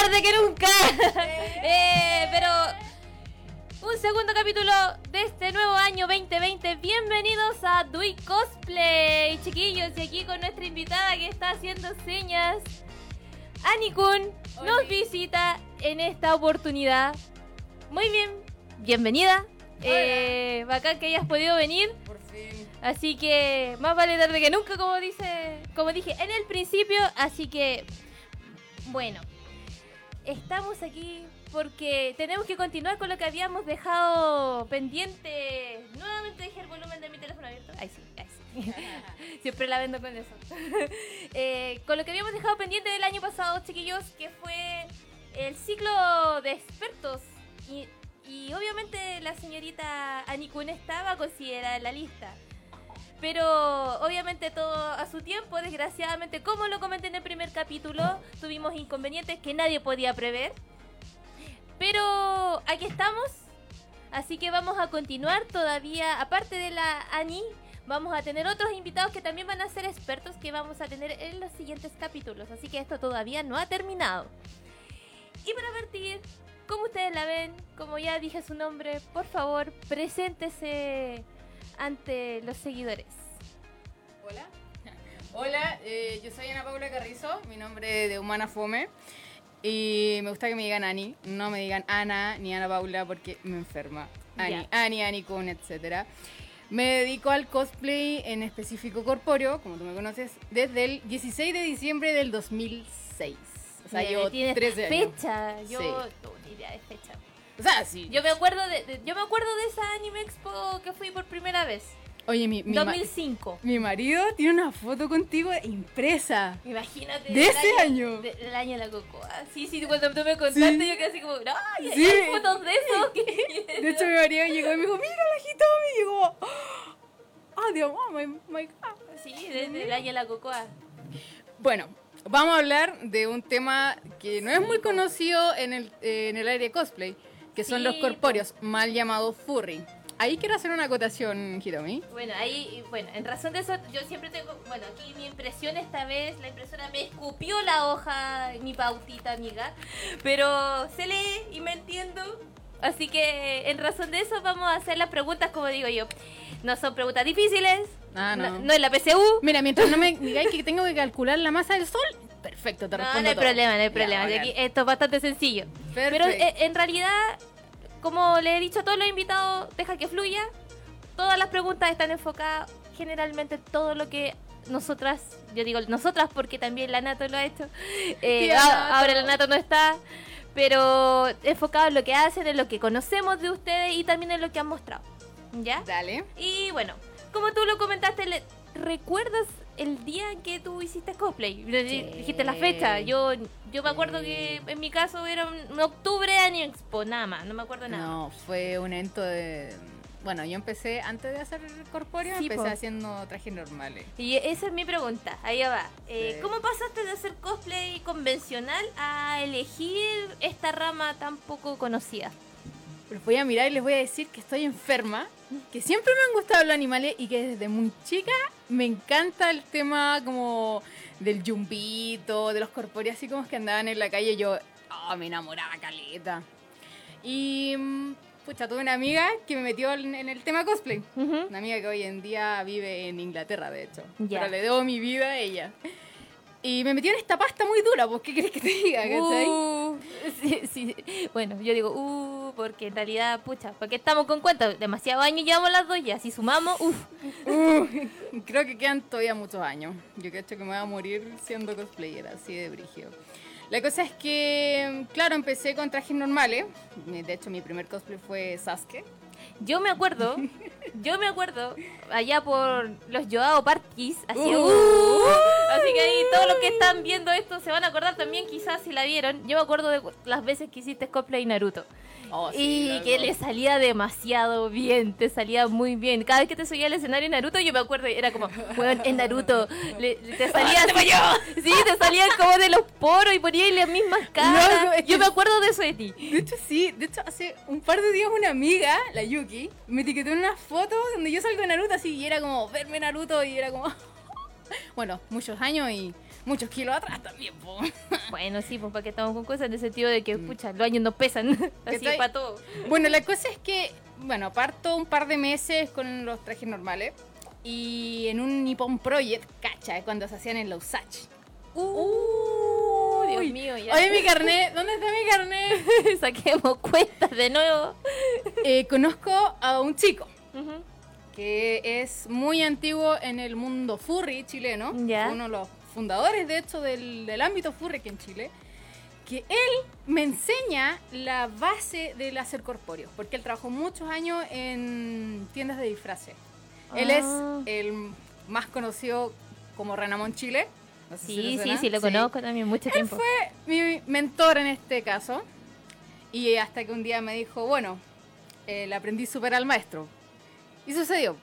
tarde que nunca. Eh, pero un segundo capítulo de este nuevo año 2020. Bienvenidos a Dui Cosplay, chiquillos. Y aquí con nuestra invitada que está haciendo señas. Anikun nos visita en esta oportunidad. Muy bien, bienvenida. Eh, bacán que hayas podido venir. Por fin. Así que más vale tarde que nunca, como dice, como dije en el principio. Así que, bueno, estamos aquí porque tenemos que continuar con lo que habíamos dejado pendiente. Nuevamente dejé el volumen de mi teléfono abierto. Ay, sí, ay, sí. Siempre la vendo con eso. Eh, con lo que habíamos dejado pendiente del año pasado, chiquillos, que fue el ciclo de expertos. Y, y obviamente la señorita Anikun estaba considerada en la lista. Pero obviamente todo a su tiempo, desgraciadamente, como lo comenté en el primer capítulo, tuvimos inconvenientes que nadie podía prever. Pero aquí estamos, así que vamos a continuar todavía, aparte de la Ani, vamos a tener otros invitados que también van a ser expertos que vamos a tener en los siguientes capítulos, así que esto todavía no ha terminado. Y para partir, como ustedes la ven, como ya dije su nombre, por favor, preséntese ante los seguidores. Hola. Hola, eh, yo soy Ana Paula Carrizo, mi nombre de Humana Fome. Y me gusta que me digan Ani, no me digan Ana ni Ana Paula porque me enferma. Ani, Ya. Ani, Ani Kun, etc. Me dedico al cosplay en específico corpóreo, como tú me conoces, desde el 16 de diciembre del 2006. O sea, tienes 13 años. fecha, yo Sí. no, ni idea de fecha. O sea, sí. Yo me acuerdo de, de- yo me acuerdo de esa Anime Expo que fui por primera vez, Oye, mi, mi, ma- 2005. mi marido tiene una foto contigo impresa. Imagínate. ¿De ese año? de- del año de la cocoa. Sí, sí, cuando tú me contaste, Sí. yo quedé así como, ¡ay! Sí. ¿Hay fotos de eso? ¿Qué? De hecho, mi marido llegó y me dijo, mira la Hitomi. Y yo, ah, Dios mío, my, my God. Sí, desde el año de la cocoa. Bueno, vamos a hablar de un tema que no es muy conocido en el, eh, en el área de cosplay, que son Sí, los corpóreos, mal llamados furry. Ahí quiero hacer una acotación, Hitomi. Bueno, ahí, bueno, en razón de eso, yo siempre tengo, bueno, aquí mi impresión esta vez, la impresora me escupió la hoja, mi pautita amiga, pero se lee y me entiendo. Así que en razón de eso vamos a hacer las preguntas como digo yo. No son preguntas difíciles, Ah, no. no, es la PCU. Mira, mientras no me digáis que tengo que calcular la masa del sol, perfecto, te No, respondo no hay todo. problema, no hay problema. Aquí esto es bastante sencillo. Pero eh, en realidad, como le he dicho a todos los invitados, deja que fluya. Todas las preguntas están enfocadas generalmente en todo lo que nosotras, yo digo nosotras porque también la Nato lo ha hecho. Eh, Tía a- Nato. ahora la Nato no está. Pero enfocado en lo que hacen, en lo que conocemos de ustedes y también en lo que han mostrado. ¿Ya? Dale. Y bueno, como tú lo comentaste, le- ¿recuerdas el día que tú hiciste cosplay? Dijiste la fecha. Yo yo me acuerdo que en mi caso era un, octubre Anime Expo, nada más, no me acuerdo nada. No, fue un evento de... Bueno, yo empecé, antes de hacer corpóreo, Sí, empecé po. haciendo trajes normales. Y esa es mi pregunta, ahí va. Eh, Sí. ¿Cómo pasaste de hacer cosplay convencional a elegir esta rama tan poco conocida? Les voy a mirar y les voy a decir que estoy enferma, que siempre me han gustado los animales y que desde muy chica me encanta el tema como del yumbito, de los corpóreos así como que andaban en la calle. Yo oh, me enamoraba caleta. Y mm, pucha, tuve una amiga que me metió en, el tema cosplay. Una amiga que hoy en día vive en Inglaterra, de hecho. Ya. Pero le debo mi vida a ella. Y me metió en esta pasta muy dura, pues, ¿qué quieres que te diga? Uh, sí, sí. Bueno, yo digo, uh, porque en realidad, pucha, porque estamos con cuenta, demasiado años llevamos las dos ya, si sumamos, uff. Uh, creo que quedan todavía muchos años. Yo creo que me voy a morir siendo cosplayer, así de brigio. La cosa es que, claro, empecé con trajes normales. De hecho, mi primer cosplay fue Sasuke. Yo me acuerdo, yo me acuerdo, allá por los Joao Parkis, así, Uh. Así que ahí todos los que están viendo esto se van a acordar también quizás si la vieron. Yo me acuerdo de las veces que hiciste cosplay Naruto. Oh, sí, y que le salía demasiado bien, te salía muy bien. Cada vez que te subía al escenario Naruto, yo me acuerdo, era como, weón, en Naruto, le- le- te salía así- Sí, te salían como de los poros y ponías las mismas caras. Loco, es que- Yo me acuerdo de eso de ti. De hecho, sí. De hecho, hace un par de días una amiga, la Yuki, me etiquetó en una foto donde yo salgo de Naruto así y era como verme Naruto y era como... bueno, muchos años y muchos kilos atrás también, po. Bueno, sí, pues para que estamos con cosas en el sentido de que, pucha, los años no pesan. Así para todo. Bueno, la cosa es que, bueno, parto un par de meses con los trajes normales y en un Nippon Project, cacha, cuando se hacían en los Usach. Uh, Dios mío, ya. Oye, mi carnet, ¿dónde está mi carnet? Saquemos cuentas de nuevo. Eh, conozco a un chico Ujú. Que es muy antiguo en el mundo furry chileno. Uno de los fundadores, de hecho, del, del ámbito furry aquí en Chile. Que él me enseña la base del hacer corpóreo, porque él trabajó muchos años en tiendas de disfraces. Él es Ah. el más conocido como Renamón Chile. No sé Sí, le sí, sí, lo conozco también mucho Él tiempo. fue mi mentor en este caso. Y hasta que un día me dijo, bueno, el aprendiz supera al maestro. Y sucedió.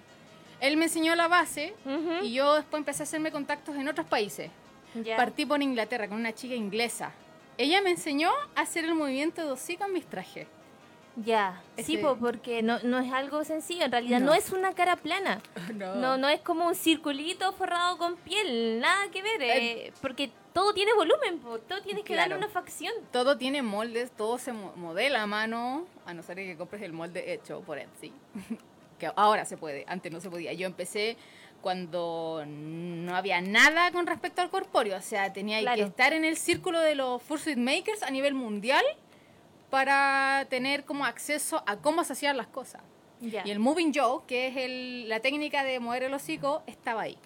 Él me enseñó la base Ujú. y yo después empecé a hacerme contactos en otros países. Ya. Partí por Inglaterra con una chica inglesa. Ella me enseñó a hacer el movimiento de hocico en mis trajes. Ya, sí, Ese- po, porque no, no es algo sencillo, en realidad no. No. es una cara plana, no, no es como un circulito forrado con piel, nada que ver, eh, porque todo tiene volumen, po, todo tienes que darle Claro. una facción. Todo tiene moldes, todo se mo- modela a mano, a no ser que compres el molde hecho por Etsy. que ahora se puede, antes no se podía. Yo empecé cuando no había nada con respecto al corpóreo, o sea, tenía Claro. que estar en el círculo de los Fursuit Makers a nivel mundial para tener como acceso a cómo se hacían las cosas. Y el Moving Jaw, que es el- la técnica de mover el hocico, estaba ahí.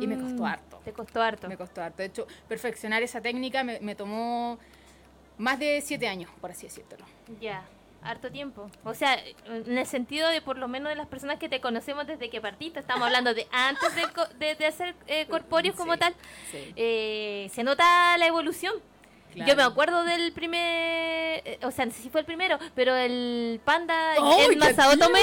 y me costó Mm, harto. Te costó harto. Me costó harto. De hecho, perfeccionar esa técnica me, me tomó más de siete años, por así decírtelo. Ya, harto tiempo. O sea, en el sentido de por lo menos de las personas que te conocemos desde que partiste, estamos hablando de antes de, de- de hacer eh, corpóreos como Sí, tal, sí. eh, se nota la evolución. Claro. Yo me acuerdo del primer, eh, o sea, no sé si fue el primero, pero el panda, ¡Ay, el qué Masaotome,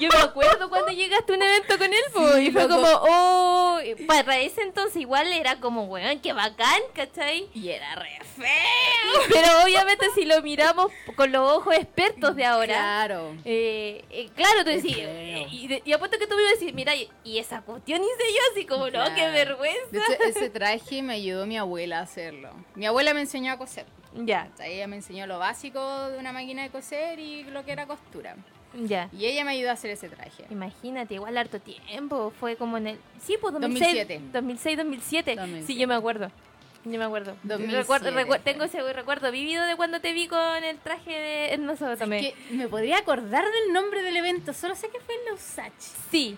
yo me acuerdo cuando llegaste a un evento con él, Sí, y fue loco. como, oh, para ese entonces igual era como, weón, qué bacán, ¿cachai? Y era re feo. Pero obviamente si lo miramos con los ojos expertos de ahora, Claro. eh, eh, claro, tú decís, y, y apuesto que tú me ibas a decir, mira, y, esa cuestión hice yo, así como, no, qué vergüenza. De hecho, ese traje me ayudó mi abuela a hacerlo. Mi abuela me enseñó a coser. Ya, sea, ella me enseñó lo básico de una máquina de coser y lo que era costura. ya. Y ella me ayudó a hacer ese traje. Imagínate, igual harto tiempo, fue como en el... Sí, pues 2006, 2007. 2006, 2007. Sí, 2007. yo me acuerdo. Yo me acuerdo. 2007 Recuerdo, recuer- fue. tengo ese recuerdo vivido de cuando te vi con el traje de Hermoso también. Que me podría acordar del nombre del evento, solo sé que fue en la Usach. Sí.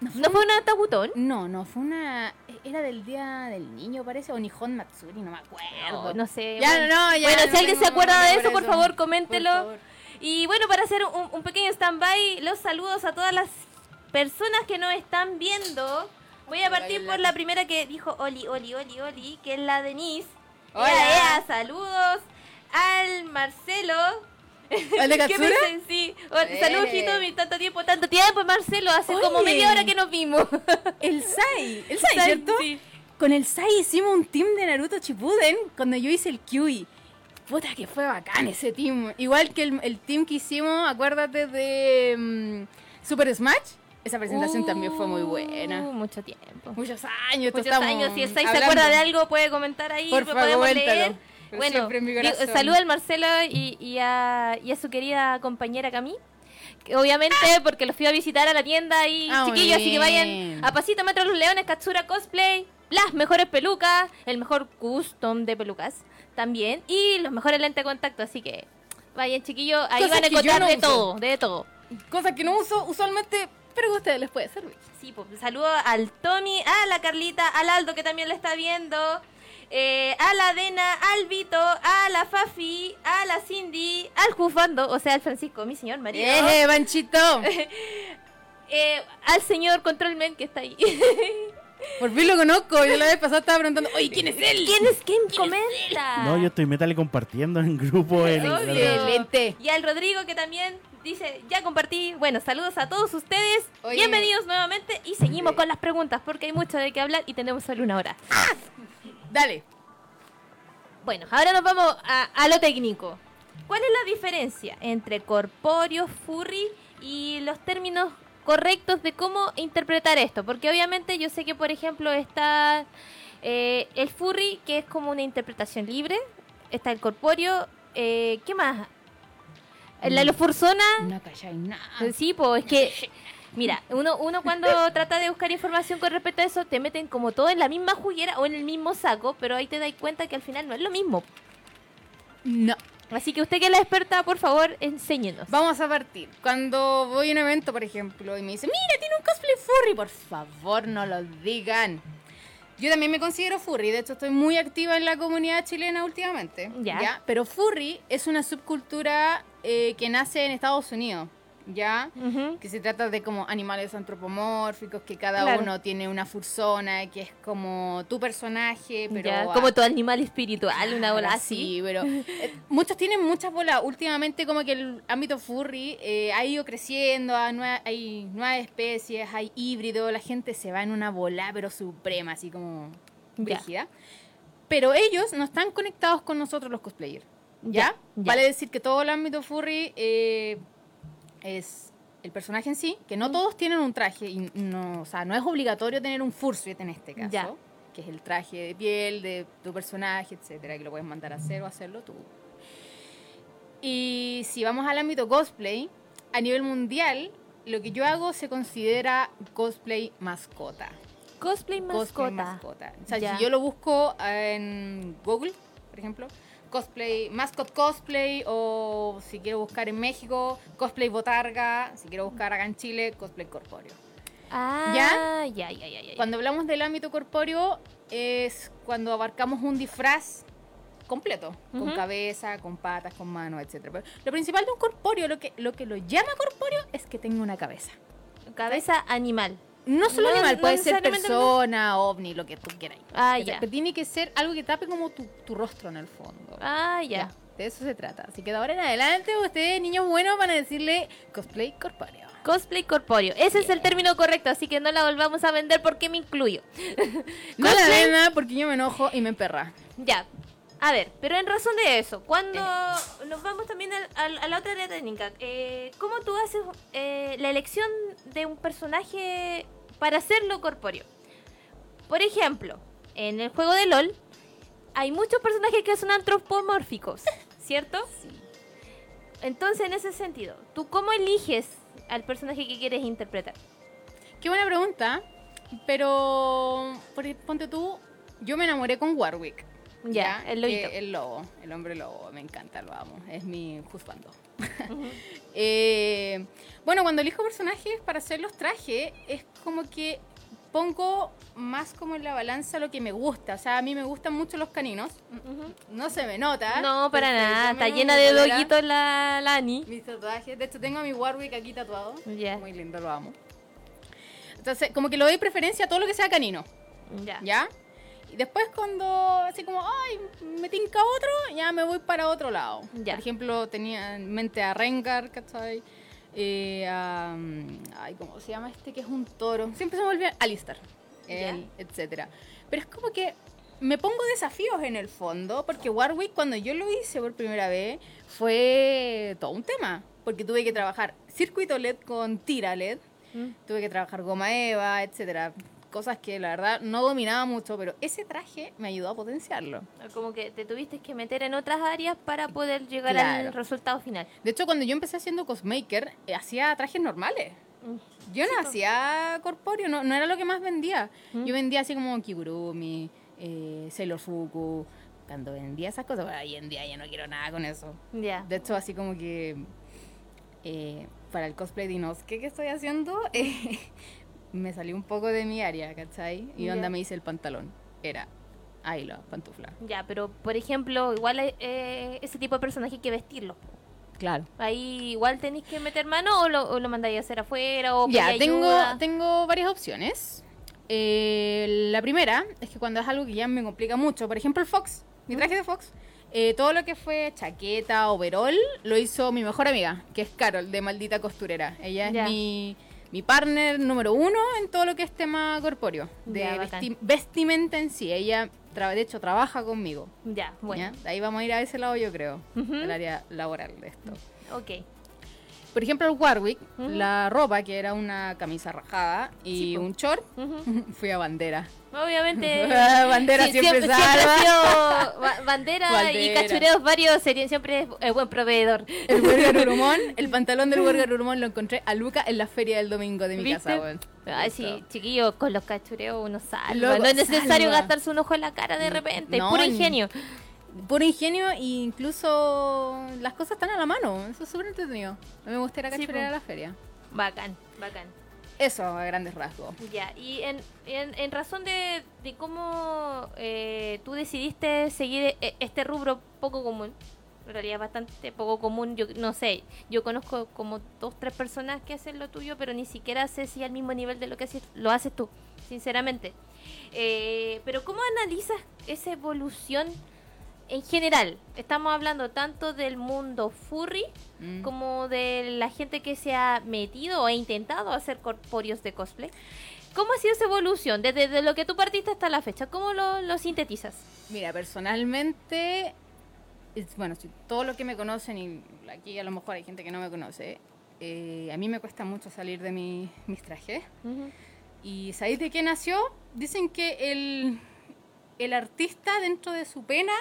No ¿No fue una tabutón? No, no, fue una. Era del día del niño, parece, o Nihon Matsuri, no me acuerdo. No, no sé. Ya, bueno. no, ya. Bueno, no si alguien se acuerda de eso, por favor, coméntelo. Por favor. Y bueno, para hacer un, un pequeño stand-by, los saludos a todas las personas que nos están viendo. Voy a partir por la primera que dijo Oli, Oli, Oli, Oli, que es la Denise. Hola. Ea, ea, saludos al Marcelo. ¿Al de ¿Qué Katsura? me dicen? Sí. Eh. Saludos, Hitomi, tanto tiempo, tanto tiempo, Marcelo. Hace como media hora que nos vimos. El Sai, el Sai, ¿cierto? sí. Con el Sai hicimos un team de Naruto Shippuden cuando yo hice el QI. Puta que fue bacán ese team. Igual que el, el team que hicimos, acuérdate de mm, Super Smash. Esa presentación también fue muy buena. Uh, mucho tiempo. Muchos años. Muchos años. Si el Sai se acuerda de algo, puede comentar ahí. Por favor, podemos leer. Pero Bueno, digo, saluda al Marcelo y, y a, y a su querida compañera Cami. Que obviamente, porque los fui a visitar a la tienda y Ah, chiquillos, así que vayan a Pasito Metro Los Leones, Katsura Cosplay, las mejores pelucas, el mejor custom de pelucas también y los mejores lentes de contacto. Así que vayan, chiquillos, ahí Cosas van a encontrar no de uso. todo, de todo. Cosas que no uso usualmente, pero que a ustedes les puede servir. Sí, pues saludo al Tony, a la Carlita, al Aldo que también la está viendo, eh, a la Dena, al Vito, a la Fafi, a la Cindy, al Jufando, o sea, al Francisco, mi señor marido, ¡Eh, Banchito! eh, al señor Controlman que está ahí. Por fin lo conozco. Yo la vez pasada estaba preguntando, oye, ¿quién es él? ¿Quién es quién comenta? No, yo estoy metal compartiendo en grupo. En. Excelente. Y al Rodrigo que también dice, ya compartí. Bueno, saludos a todos ustedes. Oye. Bienvenidos nuevamente y seguimos con las preguntas porque hay mucho de qué hablar y tenemos solo una hora. Dale. Bueno, ahora nos vamos a, a lo técnico. ¿Cuál es la diferencia entre corpóreo, furry y los términos correctos de cómo interpretar esto? Porque obviamente yo sé que, por ejemplo, está Eh, el furry, que es como una interpretación libre. Está el corpóreo. Eh, ¿Qué más? La lofursona. No calláis nada. Sí, pues es que. Mira, uno, uno cuando trata de buscar información con respecto a eso, te meten como todo en la misma juguera o en el mismo saco, pero ahí te das cuenta que al final no es lo mismo. No. Así que usted que es la experta, por favor, enséñenos. Vamos a partir. Cuando voy a un evento, por ejemplo, y me dicen, mira, tiene un cosplay furry, por favor, no lo digan. Yo también me considero furry, de hecho estoy muy activa en la comunidad chilena últimamente. Ya. Pero furry es una subcultura eh, que nace en Estados Unidos. ¿Ya? Que se trata de como animales antropomórficos, que cada Claro. uno tiene una fursona, que es como tu personaje, pero... Ya, como tu animal espiritual, una bola Ah, así. Sí, pero eh, muchos tienen muchas bolas. Últimamente como que el ámbito furry eh, ha ido creciendo, hay nueva- hay nuevas especies, hay híbridos, la gente se va en una bola, pero suprema, así como rígida. Pero ellos no están conectados con nosotros los cosplayers. ¿Ya? Ya, ya. Vale decir que todo el ámbito furry eh, es el personaje en sí, que no todos tienen un traje, y no, o sea, no es obligatorio tener un fursuit en este caso, Ya. que es el traje de piel de tu personaje, etcétera, que lo puedes mandar a hacer o hacerlo tú. Y si vamos al ámbito cosplay, a nivel mundial, lo que yo hago se considera cosplay mascota. Cosplay Cosplay mascota. mascota. O sea, Ya. si yo lo busco en Google, por ejemplo, cosplay, mascot cosplay, o si quiero buscar en México, cosplay botarga, si quiero buscar acá en Chile, cosplay corpóreo. Ah, ¿Ya? ya, ya, ya, ya. Cuando hablamos del ámbito corpóreo, es cuando abarcamos un disfraz completo, con cabeza, con patas, con manos, etc. Pero lo principal de un corpóreo, lo que, lo que lo llama corpóreo, es que tenga una cabeza. Cabeza animal. No solo No- animal, no puede ser persona, ovni, lo que tú quieras. Ah, ya. Pero tiene que ser algo que tape como tu, tu rostro en el fondo. Ah, ya. De eso se trata. Así que de ahora en adelante, ustedes, niños buenos, van a decirle cosplay corpóreo. Cosplay corpóreo. Ese es el término correcto, así que no la volvamos a vender porque me incluyo. No la Cosplay- ven nada porque yo me enojo y me emperra. Ya. A ver, pero en razón de eso, cuando nos vamos también al- al- a la otra área técnica, eh, ¿cómo tú haces eh, la elección de un personaje para hacerlo corpóreo? Por ejemplo, en el juego de LOL hay muchos personajes que son antropomórficos, ¿cierto? Entonces, en ese sentido, ¿tú cómo eliges al personaje que quieres interpretar? Qué buena pregunta, pero por- ponte tú, yo me enamoré con Warwick. Ya, el lobito. Que el lobo, el hombre lobo, me encanta, lo amo, es mi juzgando. Eh, bueno, cuando elijo personajes para hacer los trajes, es como que pongo más como en la balanza lo que me gusta. O sea, a mí me gustan mucho los caninos. No se me nota. No, para porque nada, está llena de doguitos la, la Ani. Mis tatuajes. De hecho, tengo a mi Warwick aquí tatuado. Muy lindo, lo amo. Entonces, como que le doy preferencia a todo lo que sea canino. Ya. ¿Ya? Y después cuando así como, ay, me tinca otro, ya me voy para otro lado. Ya. Por ejemplo, tenía en mente a Rengar, ¿cachai? Eh, a, ay, ¿cómo se llama este que es un toro? Siempre se me olvida, Alistar, él, etcétera. Pero es como que me pongo desafíos en el fondo, porque Warwick cuando yo lo hice por primera vez fue todo un tema, porque tuve que trabajar circuito LED con tira LED, Mm. tuve que trabajar goma eva, etcétera. Cosas que la verdad no dominaba mucho, pero ese traje me ayudó a potenciarlo. Como que te tuviste que meter en otras áreas para poder llegar Claro. al resultado final. De hecho, cuando yo empecé haciendo cosmaker, eh, hacía trajes normales. Mm. Yo no hacía corpóreo, no, no era lo que más vendía. Mm. Yo vendía así como Kigurumi, eh, Sailor Fuku. Cuando vendía esas cosas, bueno, hoy en día ya no quiero nada con eso. Ya. De hecho, así como que eh, para el cosplay de Inosuke que estoy haciendo, eh, me salió un poco de mi área, ¿cachai? Y Ya. onda me hice el pantalón. Era ahí la pantufla. Ya, pero por ejemplo, igual eh, ese tipo de personaje hay que vestirlo. Claro. Ahí igual tenéis que meter mano o lo, o lo mandáis a hacer afuera o Ya, tengo, ayuda. tengo varias opciones. Eh, la primera es que cuando es algo que ya me complica mucho, por ejemplo el Fox, mi traje de Fox, eh, todo lo que fue chaqueta, overall, lo hizo mi mejor amiga, que es Carol, de Maldita Costurera. Ella es Ya. mi, mi partner número uno en todo lo que es tema corpóreo, de Ya, vesti- vestimenta en sí. Ella, de hecho, trabaja conmigo. Ya, bueno. ahí vamos a ir a ese lado, yo creo, Ujú. el área laboral de esto. Ok. Por ejemplo, el Warwick, la ropa, que era una camisa rajada y Sí, un short, fui a bandera. Obviamente. Bandera siempre siempre salva. ba- bandera, y cachureos varios serían siempre eh, buen proveedor. El Burger Urumón, el pantalón del Burger Urumón lo encontré a Luca en la feria del domingo de mi ¿Viste? casa, weón. Ay, sí, chiquillo, con los cachureos uno salva. Loco, no es necesario salva. gastarse un ojo en la cara de repente, No, puro ni- ingenio. Puro ingenio e incluso las cosas están a la mano. Eso es súper entretenido. A mí me gusta ir a Sí, po. a la feria. Bacán, bacán. Eso, a grandes rasgos. Ya, y en, en, en razón de, de cómo eh, tú decidiste seguir e- este rubro poco común, en realidad bastante poco común, yo no sé, yo conozco como dos, tres personas que hacen lo tuyo, pero ni siquiera sé si al mismo nivel de lo que haces, lo haces tú, sinceramente. Eh, pero ¿cómo analizas esa evolución en general? Estamos hablando tanto del mundo furry Mm. como de la gente que se ha metido o ha intentado hacer corpóreos de cosplay. ¿Cómo ha sido esa evolución desde de lo que tú partiste hasta la fecha? ¿Cómo lo, lo sintetizas? Mira, personalmente, es- bueno, si todo lo que me conocen, y aquí a lo mejor hay gente que no me conoce, eh, a mí me cuesta mucho salir de mi- mis trajes. ¿Y sabéis de qué nació? Dicen que el, el artista dentro de su pena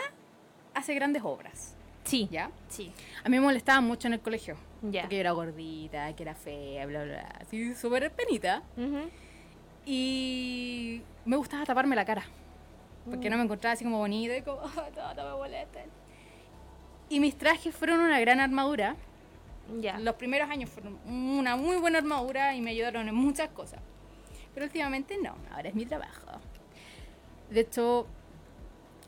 hace grandes obras, Sí, ¿ya? sí, A mí me molestaba mucho en el colegio. ya. Porque yo era gordita, que era fea, bla, bla, bla. Así, súper penita. Ujú. Y me gustaba taparme la cara. Porque Mm. no me encontraba así como bonita y como, "Ah, no, no me molesten. Y mis trajes fueron una gran armadura. Ya. Los primeros años fueron una muy buena armadura y me ayudaron en muchas cosas. Pero últimamente no, ahora es mi trabajo. De hecho,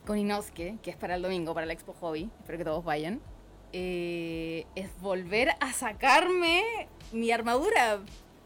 con Inosuke, que es para el domingo, para la Expo Hobby, espero que todos vayan, eh, es volver a sacarme mi armadura.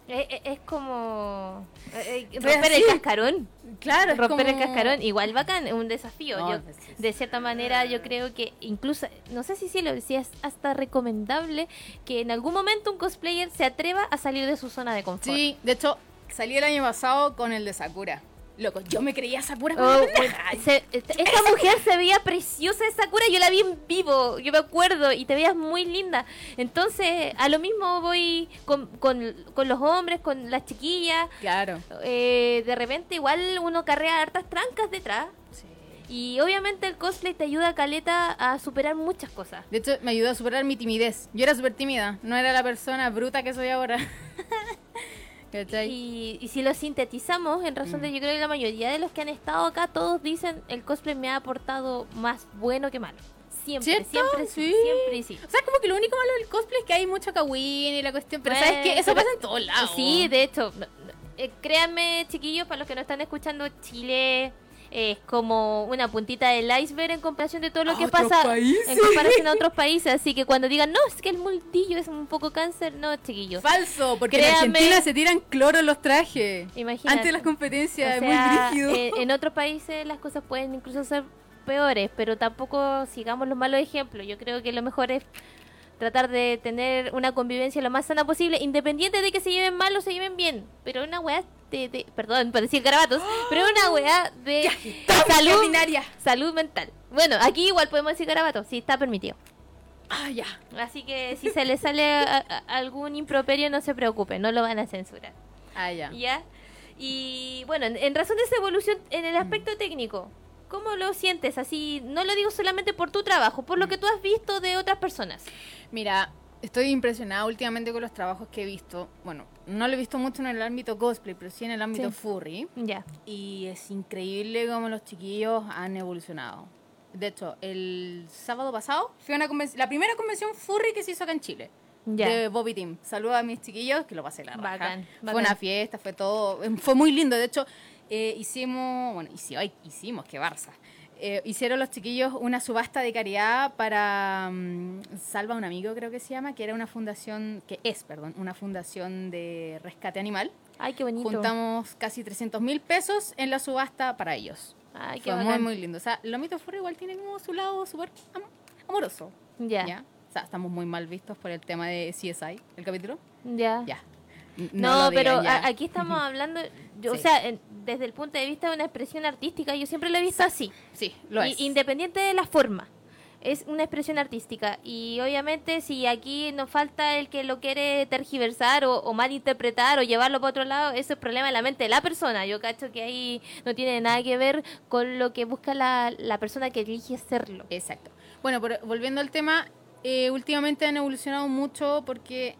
Eh, eh, Es, como eh, eh, romper el cascarón. Claro, es romper el cascarón. Igual bacán, es un desafío. No, Yo, sí, de cierta manera, yo creo que incluso, no sé si sí lo si es hasta recomendable que en algún momento un cosplayer se atreva a salir de su zona de confort. Sí, de hecho, salí el año pasado con el de Sakura. Loco, yo me creía Sakura. Oh, se- esta esta mujer se veía preciosa de Sakura, yo la vi en vivo, yo me acuerdo, y te veías muy linda. Entonces, a lo mismo voy con, con, con los hombres, con las chiquillas. Claro. Eh, de repente, igual uno carrea hartas trancas detrás. Sí. Y obviamente el cosplay te ayuda a Caleta a superar muchas cosas. De hecho, me ayudó a superar mi timidez. Yo era súper tímida, no era la persona bruta que soy ahora. Y, y si lo sintetizamos, en razón de yo creo que la mayoría de los que han estado acá, todos dicen el cosplay me ha aportado más bueno que malo. Siempre, ¿Cierto? siempre, sí. Siempre y sí. O sea, como que lo único malo del cosplay es que hay mucho kawaii y la cuestión. Pero Bueno, ¿sabes qué? Eso pero- pasa en todos lados. Sí, de hecho, eh, créanme, chiquillos, para los que no están escuchando, Chile es como una puntita del iceberg en comparación de todo lo que pasa países. en comparación a otros países. Así que cuando digan, no, es que el mundillo es un poco cáncer, no, chiquillos. Falso, porque en Créame. Argentina se tiran cloro en los trajes. Imagínate. Antes de las competencias, O es sea, muy brígido. eh, en otros países las cosas pueden incluso ser peores, pero tampoco sigamos los malos ejemplos. Yo creo que lo mejor es tratar de tener una convivencia lo más sana posible, independiente de que se lleven mal o se lleven bien. Pero una weá de, de- perdón, para decir garabatos, pero una weá de salud, salud mental. Bueno, aquí igual podemos decir garabatos, sí, está permitido. Ah, ya. Así que si se le sale a- a- algún improperio, no se preocupe, no lo van a censurar. Ah, ya. ¿Ya? Y bueno, en, en razón de esa evolución en el aspecto técnico, ¿cómo lo sientes? Así, no lo digo solamente por tu trabajo, por lo que tú has visto de otras personas. Mira, estoy impresionada últimamente con los trabajos que he visto. Bueno, no lo he visto mucho en el ámbito cosplay, pero sí en el ámbito Sí. furry. Ya. Y es increíble cómo los chiquillos han evolucionado. De hecho, el sábado pasado fue una conven- la primera convención furry que se hizo acá en Chile. Ya. De Bobby Team. Saludos a mis chiquillos, que lo pasé la raja. Bacán, Fue bacán. una fiesta, fue todo. Fue muy lindo. De hecho, eh, hicimos. Bueno, hici- ay, hicimos, qué Barça. Eh, hicieron los chiquillos una subasta de caridad para mm, Salva a un amigo, creo que se llama, que era una fundación, que es, perdón, una fundación de rescate animal. Ay, qué bonito. Juntamos casi 300 mil pesos en la subasta para ellos. Ay, qué Fue muy, bacán. muy lindo. O sea, Lomito Furry igual tiene como su lado súper am- amoroso. Ya. ¿ya? O sea, estamos muy mal vistos por el tema de CSI, el capítulo. Ya. Ya. No, pero a- aquí estamos hablando, yo, o sea, en- desde el punto de vista de una expresión artística, yo siempre lo he visto así. Sí, lo es. Independiente de la forma. es una expresión artística y obviamente si aquí nos falta el que lo quiere tergiversar o, o malinterpretar o llevarlo para otro lado, ese es problema de la mente de la persona. Yo cacho que ahí no tiene nada que ver con lo que busca la, la persona que elige serlo. Exacto. Bueno, pero volviendo al tema, eh, últimamente han evolucionado mucho porque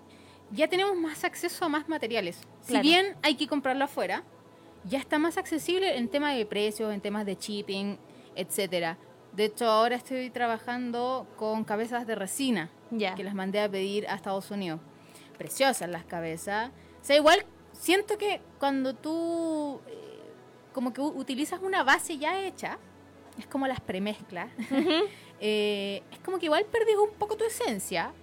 ya tenemos más acceso a más materiales. Claro. Si bien hay que comprarlo afuera, ya está más accesible en temas de precios, en temas de shipping, etcétera. De hecho, ahora estoy trabajando con cabezas de resina Ya. que las mandé a pedir a Estados Unidos. Preciosas las cabezas. O sea, igual siento que cuando tú eh, como que utilizas una base ya hecha, es como las premezclas, eh, es como que igual perdís un poco tu esencia.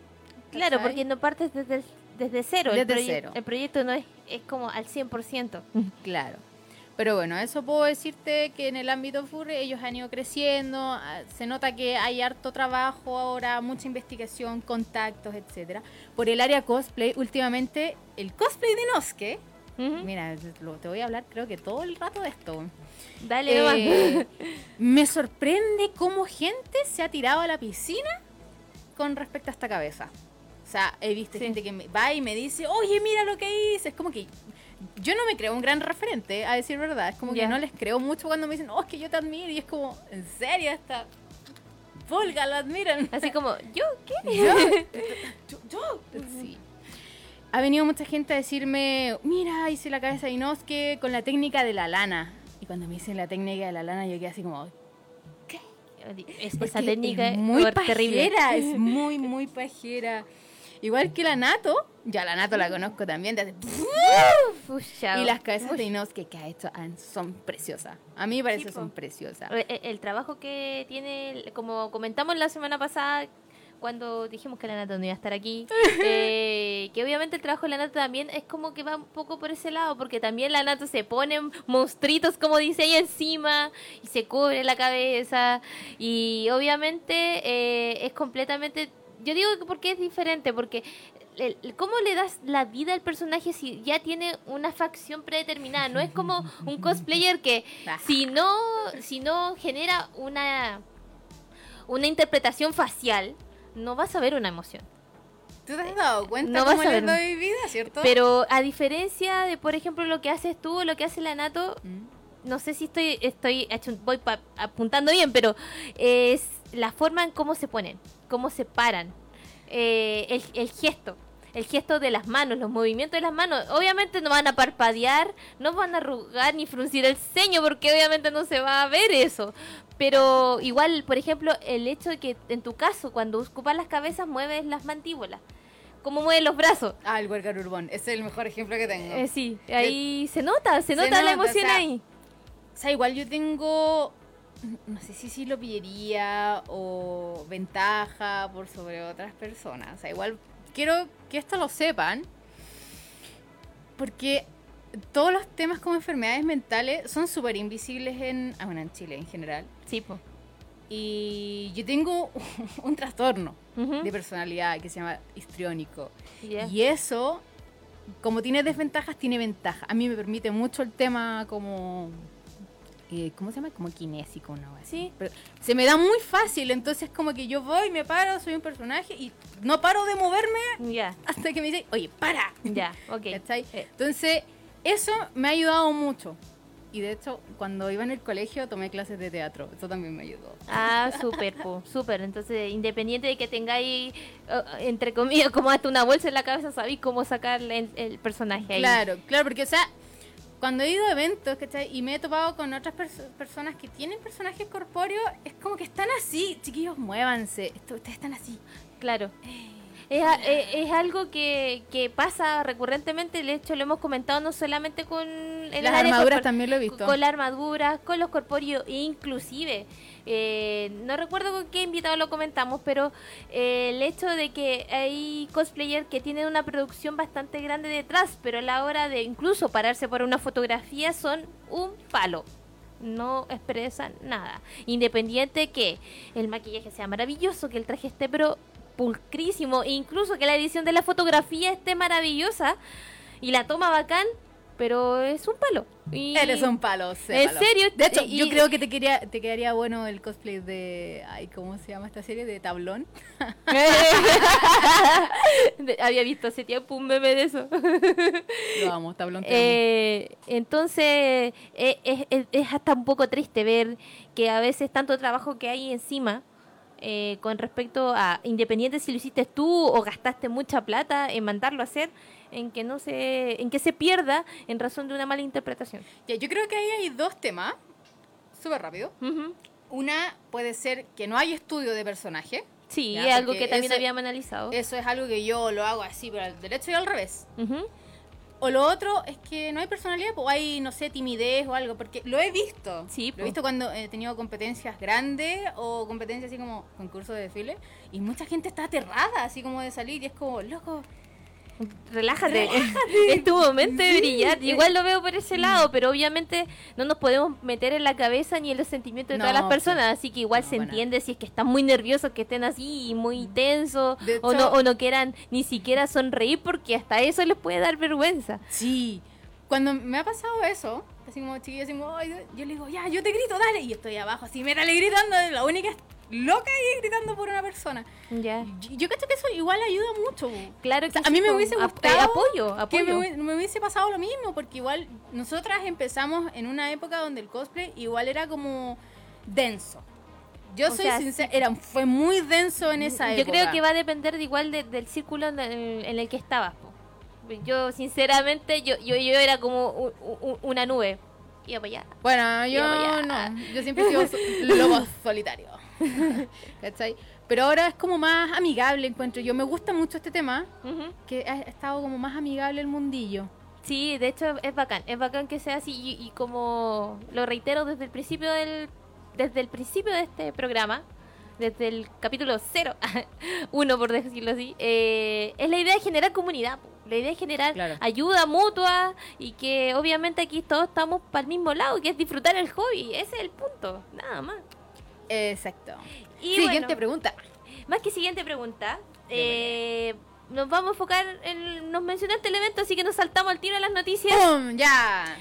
Claro, ¿cachai? porque no partes desde, desde cero. el, Desde proye- cero. el proyecto no es, es como al 100%. Claro. Pero bueno, eso puedo decirte que en el ámbito furry ellos han ido creciendo, ah, se nota que hay harto trabajo ahora, mucha investigación, contactos, etcétera. Por el área cosplay, últimamente el cosplay de Noske, Ujú. mira, lo- te voy a hablar creo que todo el rato de esto. Dale. Eh, me sorprende cómo gente se ha tirado a la piscina con respecto a esta cabeza. O sea, he visto Sí. gente que me va y me dice, oye, mira lo que hice. Es como que yo no me creo un gran referente, a decir verdad. Es como Ya. que no les creo mucho cuando me dicen, oh, es que yo te admiro. Y es como, en serio, esta Volga la admiran. Así como, ¿yo qué? ¿Yo? yo, yo. Sí. Ha venido mucha gente a decirme, mira, hice la cabeza de Inosuke con la técnica de la lana. Y cuando me dicen la técnica de la lana, yo quedé así como, Es- esa técnica es muy es terrible. pajera, es muy, muy pajera. Igual que la Nato, ya la Nato la conozco también, de ya. y las cabezas de Inosuke que ha hecho son preciosas. A mí me parece que son preciosas. El, el- el trabajo que tiene, como comentamos la semana pasada, cuando dijimos que la Nata no iba a estar aquí, eh, que obviamente el trabajo de la Nata también es como que va un poco por ese lado, porque también la Nata se pone monstruitos, como dice ella, encima y se cubre la cabeza. Y obviamente eh, es completamente. Yo digo que porque es diferente, porque. el- el- ¿Cómo le das la vida al personaje si ya tiene una facción predeterminada? No es como un cosplayer que si no, si no genera una, una interpretación facial, no vas a ver una emoción. ¿Tú te has dado cuenta No vas cómo a les ver. doy vida, cierto? Pero a diferencia de, por ejemplo, lo que haces tú o lo que hace la Nato, Mm. no sé si estoy, estoy voy pa- apuntando bien, pero es la forma en cómo se ponen, cómo se paran, eh, el, el gesto. El gesto de las manos, los movimientos de las manos. Obviamente no van a parpadear, no van a arrugar ni fruncir el ceño, porque obviamente no se va a ver eso. Pero igual, por ejemplo, el hecho de que en tu caso, cuando ocupas las cabezas, mueves las mandíbulas. ¿Cómo mueves los brazos? Ah, el Huergar Urbón, ese es el mejor ejemplo que tengo. Eh, sí, ahí se nota, se Se nota la emoción o sea, ahí. O sea, igual yo tengo, no sé si sí lo pillería o ventaja por sobre otras personas. O sea, igual quiero que esto lo sepan, porque todos los temas como enfermedades mentales son súper invisibles en, ah, bueno, en Chile en general. Sí, po. Y yo tengo un trastorno de personalidad que se llama histriónico. Y eso, como tiene desventajas, tiene ventajas. A mí me permite mucho el tema como... eh, ¿Cómo se llama? Como kinésico, ¿no? Así. Sí. Pero se me da muy fácil, entonces como que yo voy, me paro, soy un personaje y no paro de moverme Ya, hasta que me dicen, oye, para. ya, ok. ¿Cachai? Eh, Entonces, eso me ha ayudado mucho. Y de hecho, cuando iba en el colegio tomé clases de teatro. Eso también me ayudó. Ah, súper, súper. Entonces, independiente de que tengáis, eh, entre comillas, como hasta una bolsa en la cabeza, sabéis cómo sacarle el, el personaje ahí. Claro, claro, porque, o sea, cuando he ido a eventos, ¿cachai? Y me he topado con otras perso- personas que tienen personajes corpóreos, es como que están así. Chiquillos, muévanse. Esto- ustedes están así. Claro. Es, a- eh, es algo que, que pasa recurrentemente, de hecho lo hemos comentado no solamente con el Las armaduras también lo he visto. Con la armadura, con los corpóreos, inclusive, eh, no recuerdo con qué invitado lo comentamos, pero eh, el hecho de que hay cosplayers que tienen una producción bastante grande detrás, pero a la hora de incluso pararse por una fotografía son un palo. No expresan nada. Independiente que el maquillaje sea maravilloso, que el traje esté pero pulcrísimo, e incluso que la edición de la fotografía esté maravillosa y la toma bacán, pero es un palo. Y- Eres un palo, ¿En serio? De hecho, Y- yo creo que te quería, te quedaría bueno el cosplay de. Ay, ¿cómo se llama esta serie? De tablón. Había visto hace tiempo un meme de eso. Lo amo, tablón. Eh, entonces, eh, es, es- es hasta un poco triste ver que a veces tanto trabajo que hay encima eh, con respecto a, independiente si lo hiciste tú o gastaste mucha plata en mandarlo a hacer, en que no se, en que se pierda en razón de una mala interpretación. Ya, yo creo que ahí hay dos temas. Súper rápido. Ujú. Una puede ser que no hay estudio de personaje. Sí, es algo que también ese- habíamos analizado. Eso es algo que yo lo hago así, pero al derecho y al revés. Ujú. O lo otro es que no hay personalidad, o hay, no sé, timidez o algo, porque lo he visto. Sí, Lo he visto cuando he tenido competencias grandes o competencias así como concursos de desfile, y mucha gente está aterrada, así como de salir, y es como, loco, Relájate. es tu momento de brillar. Igual lo veo por ese lado, pero obviamente no nos podemos meter en la cabeza ni en los sentimientos de todas las personas. Así que igual No, se entiende si es que están muy nerviosos, que estén así muy tensos, De o, no, o no quieran ni siquiera sonreír porque hasta eso les puede dar vergüenza. sí. Cuando me ha pasado eso, así como chiquillos, así como, yo le digo, ya, yo te grito, dale, y estoy abajo así, métale gritando, la única loca ahí gritando por una persona. Yo, yo creo que eso igual ayuda mucho. Claro O que sea, a sí, mí me hubiese Ap- gustado eh, apoyo, que me, apoyo. me hubiese pasado lo mismo, porque igual nosotras empezamos en una época donde el cosplay igual era como denso. Yo O soy sea, sincera, era, fue muy denso en esa Yo época. creo que va a depender de igual de- del círculo en el, en el que estabas. po. Yo, sinceramente, yo, yo, yo era como u- u- una nube. Iba para allá. Bueno, yo no, yo siempre he sido lobo solitario. ¿Cachai? Pero ahora es como más amigable, encuentro yo. Me gusta mucho este tema, Ujú. que ha estado como más amigable el mundillo. Sí, de hecho es bacán, es bacán que sea así y, y como lo reitero desde el principio del desde el principio de este programa, desde el capítulo cero, uno por decirlo así, eh, es la idea de generar comunidad, la idea de generar Claro. ayuda mutua y que obviamente aquí todos estamos para el mismo lado, que es disfrutar el hobby, ese es el punto, nada más. Exacto. Y Siguiente bueno, pregunta. más que siguiente pregunta, eh, nos vamos a enfocar en, nos mencionaste el evento, así que nos saltamos al tiro a las noticias. ¡Pum! ¡Ya!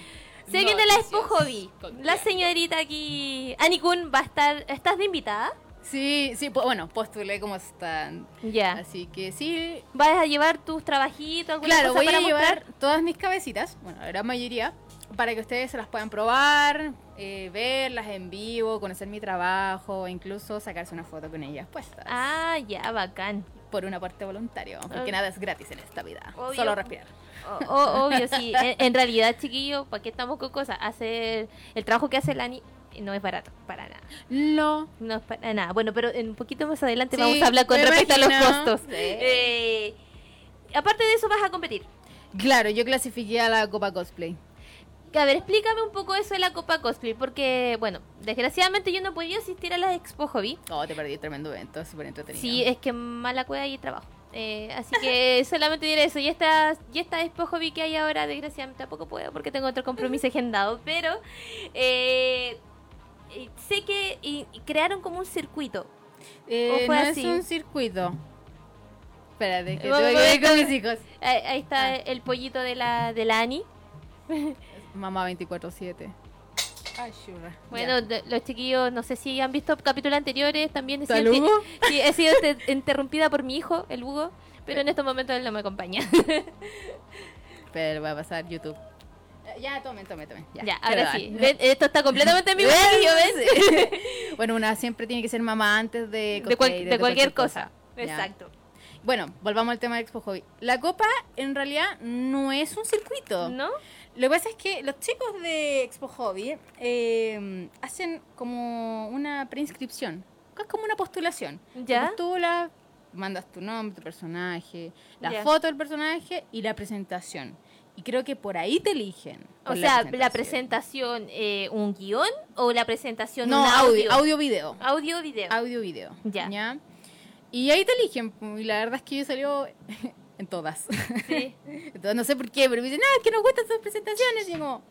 Se viene la Expo Noticias Hobby. La señorita aquí, Anikun, va a estar. ¿Estás de invitada? Sí, sí, bueno, postulé como están. Ya. Así que sí. ¿Vas a llevar tus trabajitos? alguna Claro, cosa voy a llevar mostrar? todas mis cabecitas, bueno, la gran mayoría, para que ustedes se las puedan probar, eh, verlas en vivo, conocer mi trabajo, incluso sacarse una foto con ellas puestas. Ah, ya, bacán. Por un aporte voluntario, porque nada es gratis en esta vida. Obvio. Solo respirar. O- o- obvio, sí. En, en realidad, chiquillo, ¿para qué estamos con cosas? Hacer el trabajo que hace Lani no es barato, para nada. No. No es para nada. Bueno, pero en un poquito más adelante Sí, vamos a hablar con respecto a los costos. Sí. Eh, aparte de eso, vas a competir. Claro, yo clasifiqué a la Copa Cosplay. A ver, explícame un poco eso de la Copa Cosplay, porque, bueno, desgraciadamente yo no podía asistir a la Expo Hobby. Oh, te perdí tremendo evento, súper entretenido. Sí, es que mala cueva y trabajo. Eh, así que solamente diré eso. Y esta, y esta Expo Hobby que hay ahora, desgraciadamente tampoco puedo porque tengo otro compromiso agendado. Pero eh, sé que y- crearon como un circuito. Eh, ¿O fue no así? es un circuito. Espérate, que tengo a que con mis hijos. Ahí, ahí está Ah. el pollito de la, de la Ani. Mamá 24-7. Ay, churra. Bueno, de- los chiquillos, no sé si han visto capítulos anteriores, también he sido, he sido inter- interrumpida por mi hijo, el Hugo, pero en estos momentos él no me acompaña. Pero va a pasar YouTube. Ya, tomen, tomen, tomen. Ya, ahora sí. Ven, esto está completamente en chiquillos, ¿ven? Bueno, una siempre tiene que ser mamá antes de, De, cual- cosplay, de cualquier cosa. Exacto. Bueno, volvamos al tema de Expo Hobby. La copa en realidad no es un circuito. ¿No? Lo que pasa es que los chicos de Expo Hobby eh, hacen como una preinscripción. Es como una postulación. Ya. Te postulas, mandas tu nombre, tu personaje, la Ya. foto del personaje y la presentación. Y creo que por ahí te eligen. O sea, la presentación, eh, ¿un guion o la presentación No, un audio, audio, video. Audio video. Audio, video. Ya. Y ahí te eligen. Y la verdad es que yo salió en todas. Sí. Entonces no sé por qué, pero me dicen, no, es que nos gustan sus presentaciones. Y como,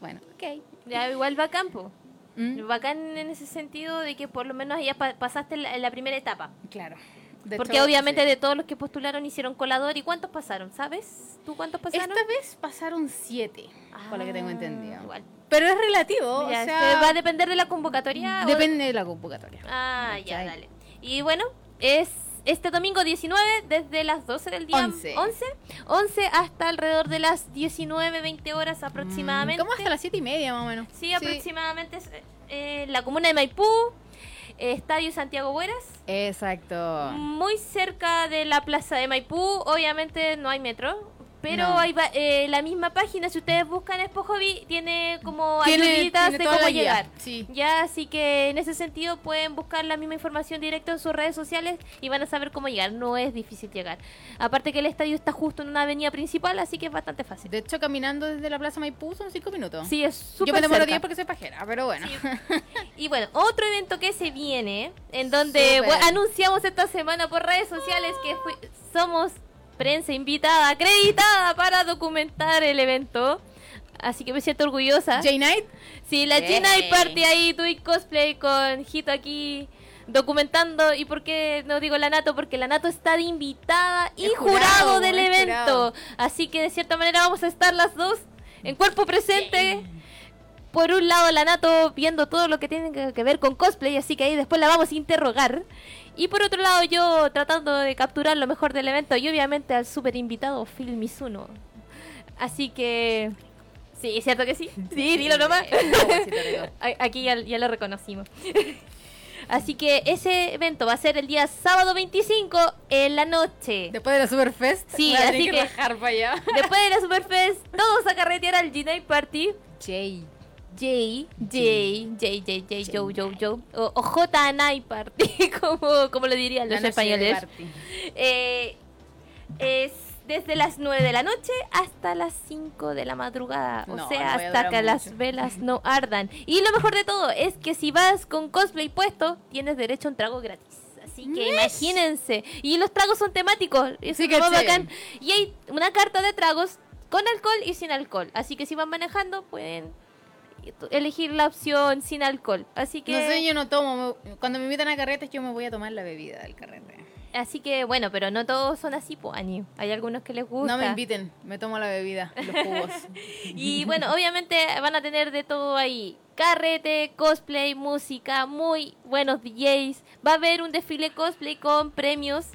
bueno, ok. Ya, igual va a campo. Mm, Bacán en ese sentido de que por lo menos ya pa- pasaste la, la primera etapa. Claro. De Porque hecho, obviamente sí. de todos los que postularon hicieron colador. ¿Y cuántos pasaron? ¿Sabes? ¿Tú cuántos pasaron? Esta vez pasaron siete, por lo que tengo Ah, entendido. Igual. Pero es relativo, o este, sea, va a depender de la convocatoria. o- depende de la convocatoria. Ah, ya, dale. Y bueno, es este domingo 19, desde las 12 del día. Once. 11. 11 hasta alrededor de las 19, 20 horas aproximadamente. Mm, Como hasta las siete y media más o menos. Sí, aproximadamente es, eh, la comuna de Maipú, Estadio Santiago Bueras. Exacto. Muy cerca de la plaza de Maipú, obviamente no hay metro, pero No. hay eh, la misma página, si ustedes buscan Expo Hobby, tiene como ayuditas de cómo llegar. sí. Ya, así que en ese sentido pueden buscar la misma información directa en sus redes sociales y van a saber cómo llegar. No es difícil llegar. Aparte que el estadio está justo en una avenida principal, así que es bastante fácil. De hecho, caminando desde la Plaza Maipú son cinco minutos. Sí, es súper Yo me demoro cerca. 10 porque soy pajera, pero bueno. Sí. Y bueno, otro evento que se viene, en donde bueno, anunciamos esta semana por redes sociales que somos prensa invitada, acreditada para documentar el evento. Así que me siento orgullosa. J-Night, Sí, la Yay. Gina y Party ahí, tú y cosplay con Hito aquí documentando. ¿Y por qué no digo la Nato? Porque la Nato está de invitada y jurado, jurado, del evento. jurado. Así que de cierta manera vamos a estar las dos en cuerpo presente. Por un lado la Nato viendo todo lo que tiene que ver con cosplay, así que ahí después la vamos a interrogar. Y por otro lado yo tratando de capturar lo mejor del evento y obviamente al super invitado Phil Mizuno. Así que... Sí, ¿cierto que sí? Sí, dilo nomás. Aquí ya, ya lo reconocimos. Así que ese evento va a ser el día sábado 25 en la noche. Después de la Superfest, Sí, así que- rajar para allá. Después de la Superfest, todos a carretear al G-Night Party. Jay. J, J, J, J, J, Joe, Joe, Joe. O, o J Night Party, como, como lo dirían los españoles. Eh, es desde las 9 de la noche hasta las 5 de la madrugada. O No, sea, no hasta que las velas no ardan. Y lo mejor de todo es que si vas con cosplay puesto, tienes derecho a un trago gratis. Así que Yes. imagínense. Y los tragos son temáticos. Eso Sí, es lo más caché. bacán. Y hay una carta de tragos con alcohol y sin alcohol. Así que si van manejando, pueden elegir la opción sin alcohol. Así que No sé, yo no tomo. Cuando me invitan a carretes, yo me voy a tomar la bebida del carrete. Así que bueno, pero no todos son así, pues, Ani. Hay algunos que les gusta. No me inviten, me tomo la bebida, los jugos. Y bueno, obviamente van a tener de todo ahí. Carrete, cosplay, música, muy buenos DJs. Va a haber un desfile cosplay con premios.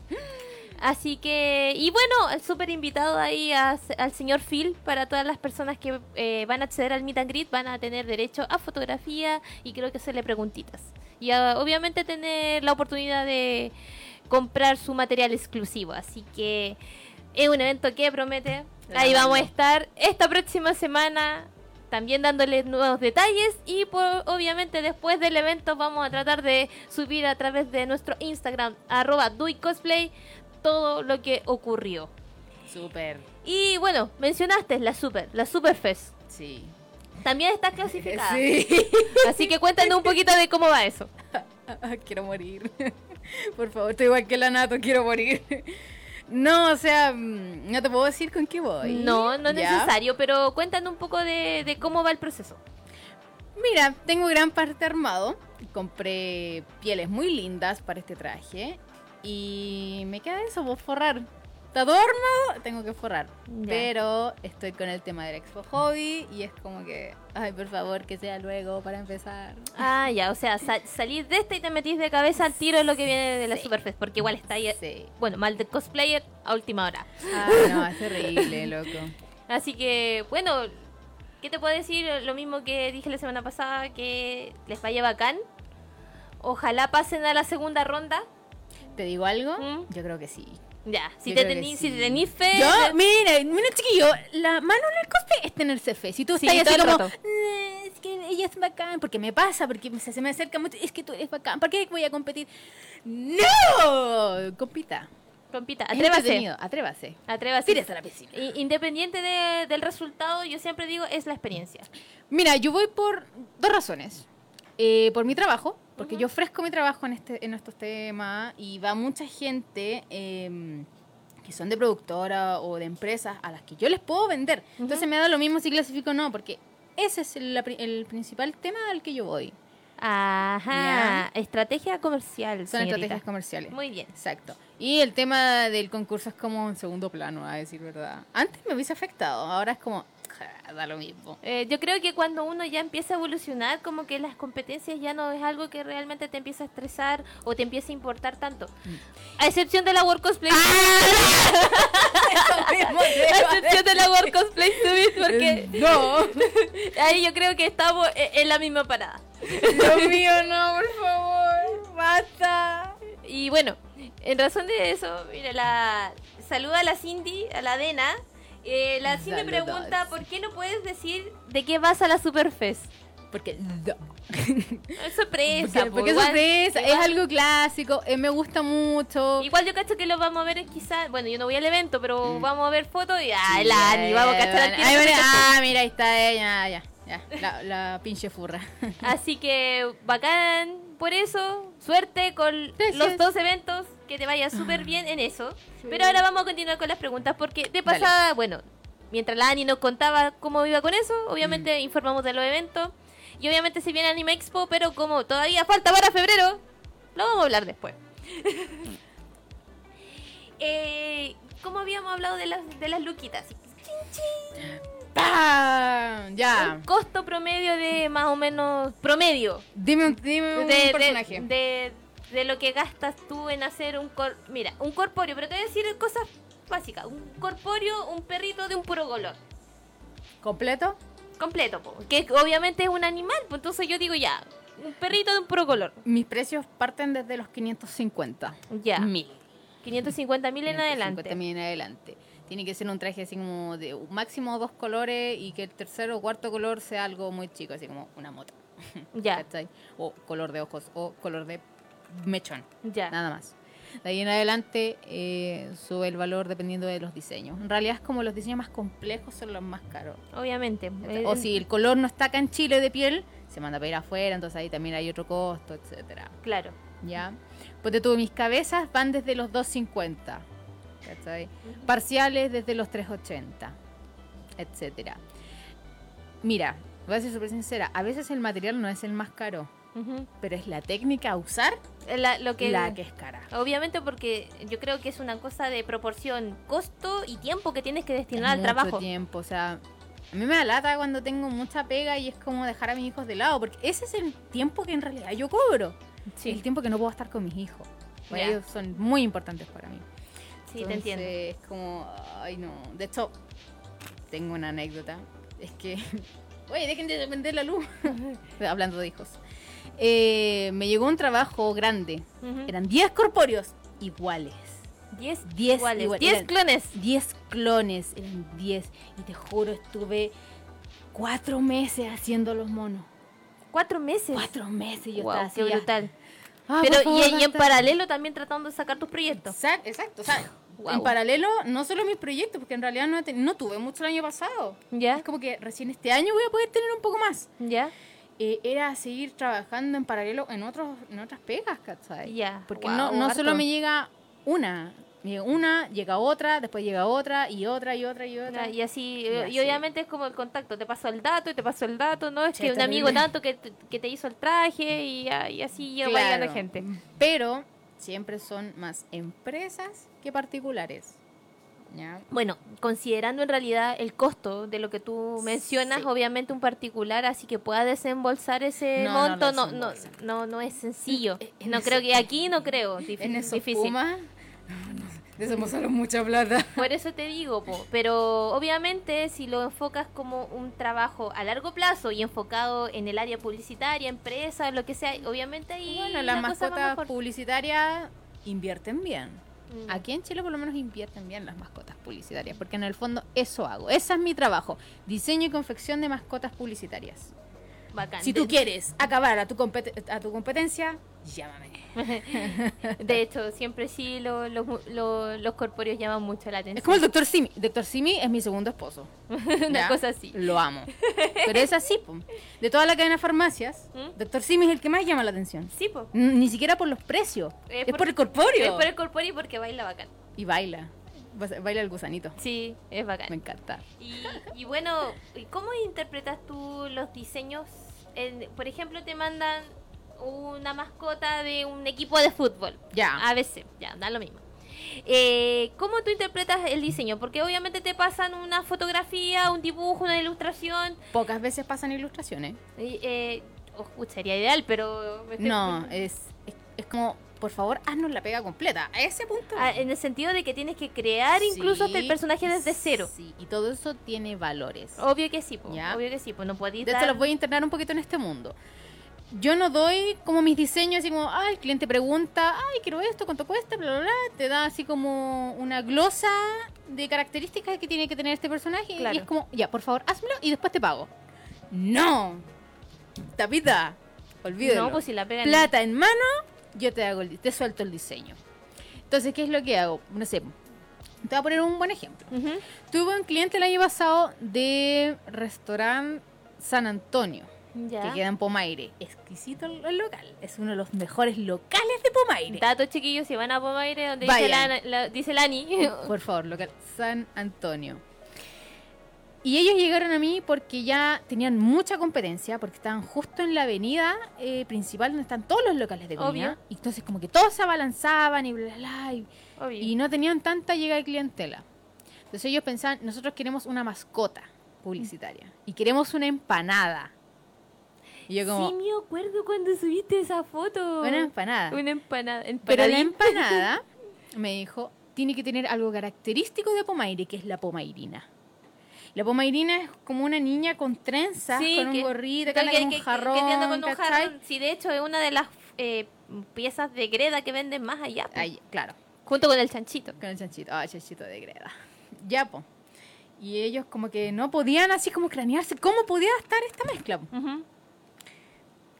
Así que, y bueno, súper invitado ahí a- al señor Phil para todas las personas que eh, van a acceder al Meet and Greet, van a tener derecho a fotografía y creo que hacerle preguntitas. Y a, obviamente tener la oportunidad de comprar su material exclusivo. Así que es un evento que promete. Ahí vamos a estar esta próxima semana también dándoles nuevos detalles y por- obviamente después del evento vamos a tratar de subir a través de nuestro Instagram arroba duicosplay todo lo que ocurrió. Súper, Y bueno, mencionaste la Super, la Superfest. sí. También está clasificada. Sí. Así que cuéntanos un poquito de cómo va eso. quiero morir. Por favor, estoy igual que la Nato, quiero morir. No, o sea, mm, no te puedo decir con qué voy. No, no es ¿Ya? necesario, pero cuéntanos un poco de, de cómo va el proceso. Mira, tengo gran parte armado. Compré pieles muy lindas para este traje. Y me queda eso, pues forrar. Está todo armado, tengo que forrar. Ya. Pero estoy con el tema del Expo Hobby y es como que, ay, por favor, que sea luego para empezar. Ah, ya, o sea, sa- salís de esta y te metís de cabeza al tiro en lo que viene de la Sí. Superfest, porque igual está ahí, Sí. bueno, mal de cosplayer a última hora. Ah, no, es terrible, loco. Así que, bueno, ¿qué te puedo decir? Lo mismo que dije la semana pasada, que les vaya bacán. Ojalá pasen a la segunda ronda. ¿Te digo algo? ¿Mm? Yo creo que sí. Ya, si Yo te tenís sí. si fe. Yo, mira, mira, chiquillo, la mano en el cosplay es tenerse fe. Si tú Sí, estás así como. "Eh, es que ella es bacán, porque me pasa, porque se, se me acerca mucho, es que tú eres bacán, ¿para qué voy a competir? ¡No! Compita. Compita, atrévase. Atrévase. Atrévase. Tírese a la piscina. I- Independiente de- del resultado, yo siempre digo, es la experiencia. Mira, yo voy por dos razones. Eh, por mi trabajo, porque yo ofrezco mi trabajo en, este, en estos temas y va mucha gente eh, que son de productora o de empresas a las que yo les puedo vender. Entonces me da lo mismo si clasifico o no, porque ese es el, el principal tema al que yo voy. Ajá. Estrategia comercial. Son señorita. estrategias comerciales. Muy bien. Exacto. Y el tema del concurso es como en segundo plano, a decir verdad. Antes me hubiese afectado, ahora es como, ja, da lo mismo. Eh, yo creo que cuando uno ya empieza a evolucionar, como que las competencias ya no es algo que realmente te empieza a estresar o te empieza a importar tanto. A excepción de la World Cosplay. a excepción de la World Cosplay Summit, porque No, ahí yo creo que estamos e- en la misma parada. Dios mío, no, por favor, basta. Y bueno, en razón de eso, mira, la saluda a la Cindy, a la Dena. Eh, la Saludos. pregunta, ¿por qué no puedes decir de qué vas a la Superfest? Porque, no. Es sorpresa. porque, po, porque es igual- sorpresa, es algo clásico, eh, me gusta mucho. Igual yo cacho que lo vamos a ver quizás, bueno, yo no voy al evento, pero Mm. vamos a ver fotos y ah, Sí, la Ani, vamos a cachar al bueno. ah, mira, ahí está ella, ya, ya, la, la pinche furra. Así que bacán por eso, suerte con Gracias. los dos eventos, que te vaya súper bien en eso. Pero ahora vamos a continuar con las preguntas porque de Dale. pasada, bueno, mientras la Ani nos contaba cómo iba con eso, obviamente Mm. informamos de los eventos. Y obviamente se viene Anime Expo, pero como todavía falta para febrero, lo vamos a hablar después. eh, ¿Cómo habíamos hablado de las, de las luquitas? ¡Pam! Ya. Un costo promedio de más o menos promedio Dime, un- dime un de, personaje. de, de lo que gastas tú en hacer un cor mira un corpóreo pero te voy a decir cosas básicas un corpóreo un perrito de un puro color ¿Completo? completo po, que obviamente es un animal pues entonces yo digo ya un perrito de un puro color Mis precios parten desde los 550. ya Mil. 550 mil en 550 adelante mil en adelante. Tiene que ser un traje así como de un máximo dos colores y que el tercero o cuarto color sea algo muy chico, así como una mota. ya. O color de ojos o color de mechón. ya Nada más. De ahí en adelante eh, sube el valor dependiendo de los diseños. En realidad es como los diseños más complejos son los más caros. obviamente Eh, O si el color no está acá en Chile de piel, se manda para ir afuera, entonces ahí también hay otro costo, etcétera. claro ¿Ya? Pues de tuve mis cabezas van desde los 250. ¿Cachai? Parciales desde los 380, etcétera. Mira, voy a ser súper sincera, a veces el material no es el más caro, Ujú. pero es la técnica a usar La- lo que la que es cara. Obviamente porque yo creo que es una cosa de proporción costo y tiempo que tienes que destinar Es al mucho trabajo. tiempo, o sea, a mí me da lata cuando tengo mucha pega y es como dejar a mis hijos de lado, porque ese es el tiempo que en realidad yo cobro. Sí, El tiempo que no puedo estar con mis hijos. Ya. ellos son muy importantes para mí. Sí, te entiendo. Es como, ay no. De hecho, tengo una anécdota. Es que, oye, dejen de vender la luz. Hablando de hijos. Eh, me llegó un trabajo grande. Ujú. Eran 10 corpóreos iguales. 10 10 iguales, igual- 10 eran- clones. 10 clones, eran 10. Y te juro, estuve cuatro meses haciendo los monos. Cuatro meses. Cuatro meses yo Wow, estaba así. qué brutal. Ah, Pero favor, y, y en paralelo también tratando de sacar tus proyectos. Exact- Exacto, o sea, Wow. en paralelo, no solo mis proyectos, porque en realidad no, no tuve mucho el año pasado. ¿Ya? Es como que recién este año voy a poder tener un poco más. ¿Ya? Eh, era seguir trabajando en paralelo en otros en otras pegas, ¿cachai? Ya, Porque wow, no, no harto. solo me llega una, me llega una, llega otra, después llega otra, y otra, y otra, y otra. Y así, Y eh, así. y obviamente es como el contacto, te pasó el dato y te pasó el dato, ¿no? Es Sí, que un amigo tanto que, que te hizo el traje y, ah, y así va llegando Claro. gente. Pero siempre son más empresas que particulares. ¿Ya? Bueno, considerando en realidad el costo de lo que tú mencionas, Sí. obviamente un particular, así que pueda desembolsar ese No, monto, no, no, no, no es sencillo. En No eso- creo que aquí no creo, dif- En esos difícil. Pumas, desembolsaron mucha plata. Por eso te digo, po, pero obviamente si lo enfocas como un trabajo a largo plazo y enfocado en el área publicitaria, empresa, lo que sea, obviamente ahí Bueno, las mascotas publicitarias invierten bien. Mm. Aquí en Chile por lo menos invierten bien las mascotas publicitarias, porque en el fondo eso hago. Ese es mi trabajo. Diseño y confección de mascotas publicitarias. Bacán. Si tú quieres acabar a tu, a tu competencia, llámame. De hecho, siempre sí lo- lo- lo- los corpóreos llaman mucho la atención. Es como el Dr. Simi. Dr. Simi es mi segundo esposo. Una ¿ya? cosa así. Lo amo. Pero es así, po. De toda la cadena de farmacias, ¿Mm? Dr. Simi es el que más llama la atención. Sí, po. Ni siquiera por los precios. Es es por- por, el corpóreo. Es por el corpóreo y porque baila bacán. Y baila. Ba- Baila el gusanito. Sí, es bacán. Me encanta. Y, y bueno, ¿y ¿cómo interpretas tú los diseños? Por ejemplo, te mandan una mascota de un equipo de fútbol. Ya. ABC, ya, da lo mismo. Eh, ¿Cómo tú interpretas el diseño? Porque obviamente te pasan una fotografía, un dibujo, una ilustración. Pocas veces pasan ilustraciones. eh, oh, sería ideal, pero... me estoy- No, es, es, es como, por favor, haznos la pega completa. A ese punto. Ah, en el sentido de que tienes que crear incluso hasta el Sí, personaje desde cero. Sí, y todo eso tiene valores. Obvio que sí, po, Ya. obvio que sí, pues no podéis De dar- los voy a internar un poquito en este mundo. Yo no doy como mis diseños, así como, ah, el cliente pregunta, ay, quiero esto, cuánto cuesta, bla, bla, bla. Te da así como una glosa de características que tiene que tener este personaje. Claro. Y es como, ya, por favor, házmelo y después te pago. No. Tapita, olvídalo. No, pues si la pegan... Plata en mano, yo te hago el, te suelto el diseño. Entonces, ¿qué es lo que hago? No sé. Te voy a poner un buen ejemplo. Ujú. Tuve un cliente el año pasado de restaurante San Antonio, Ya. que queda en Pomaire. Exquisito el local. Es uno de los mejores locales de Pomaire. Datos chiquillos, si van a Pomaire, donde dice, la, la- dice Lani. Por favor, local San Antonio. Y ellos llegaron a mí porque ya tenían mucha competencia, porque estaban justo en la avenida eh, principal donde están todos los locales de comida. Obvio. Y entonces como que todos se abalanzaban y bla, bla, bla. Y, Obvio. y no tenían tanta llegada de clientela. Entonces ellos pensaban, nosotros queremos una mascota publicitaria y queremos una empanada. Y yo como, Sí, me acuerdo cuando subiste esa foto. una empanada. Una empanada. Pero la empanada, me dijo, tiene que tener algo característico de Pomaire, que es la pomairina. La pomairina es como una niña con trenzas, Sí, con un que- gorrito, que que- que- con un que- que jarrón, anda con un jarrón. Sí, de hecho es una de las eh, piezas de greda que venden más allá. Ay, claro, Junto con el chanchito. con el chanchito. Ah, chanchito de greda. Ya, po. Y ellos como que no podían así como cranearse cómo podía estar esta mezcla.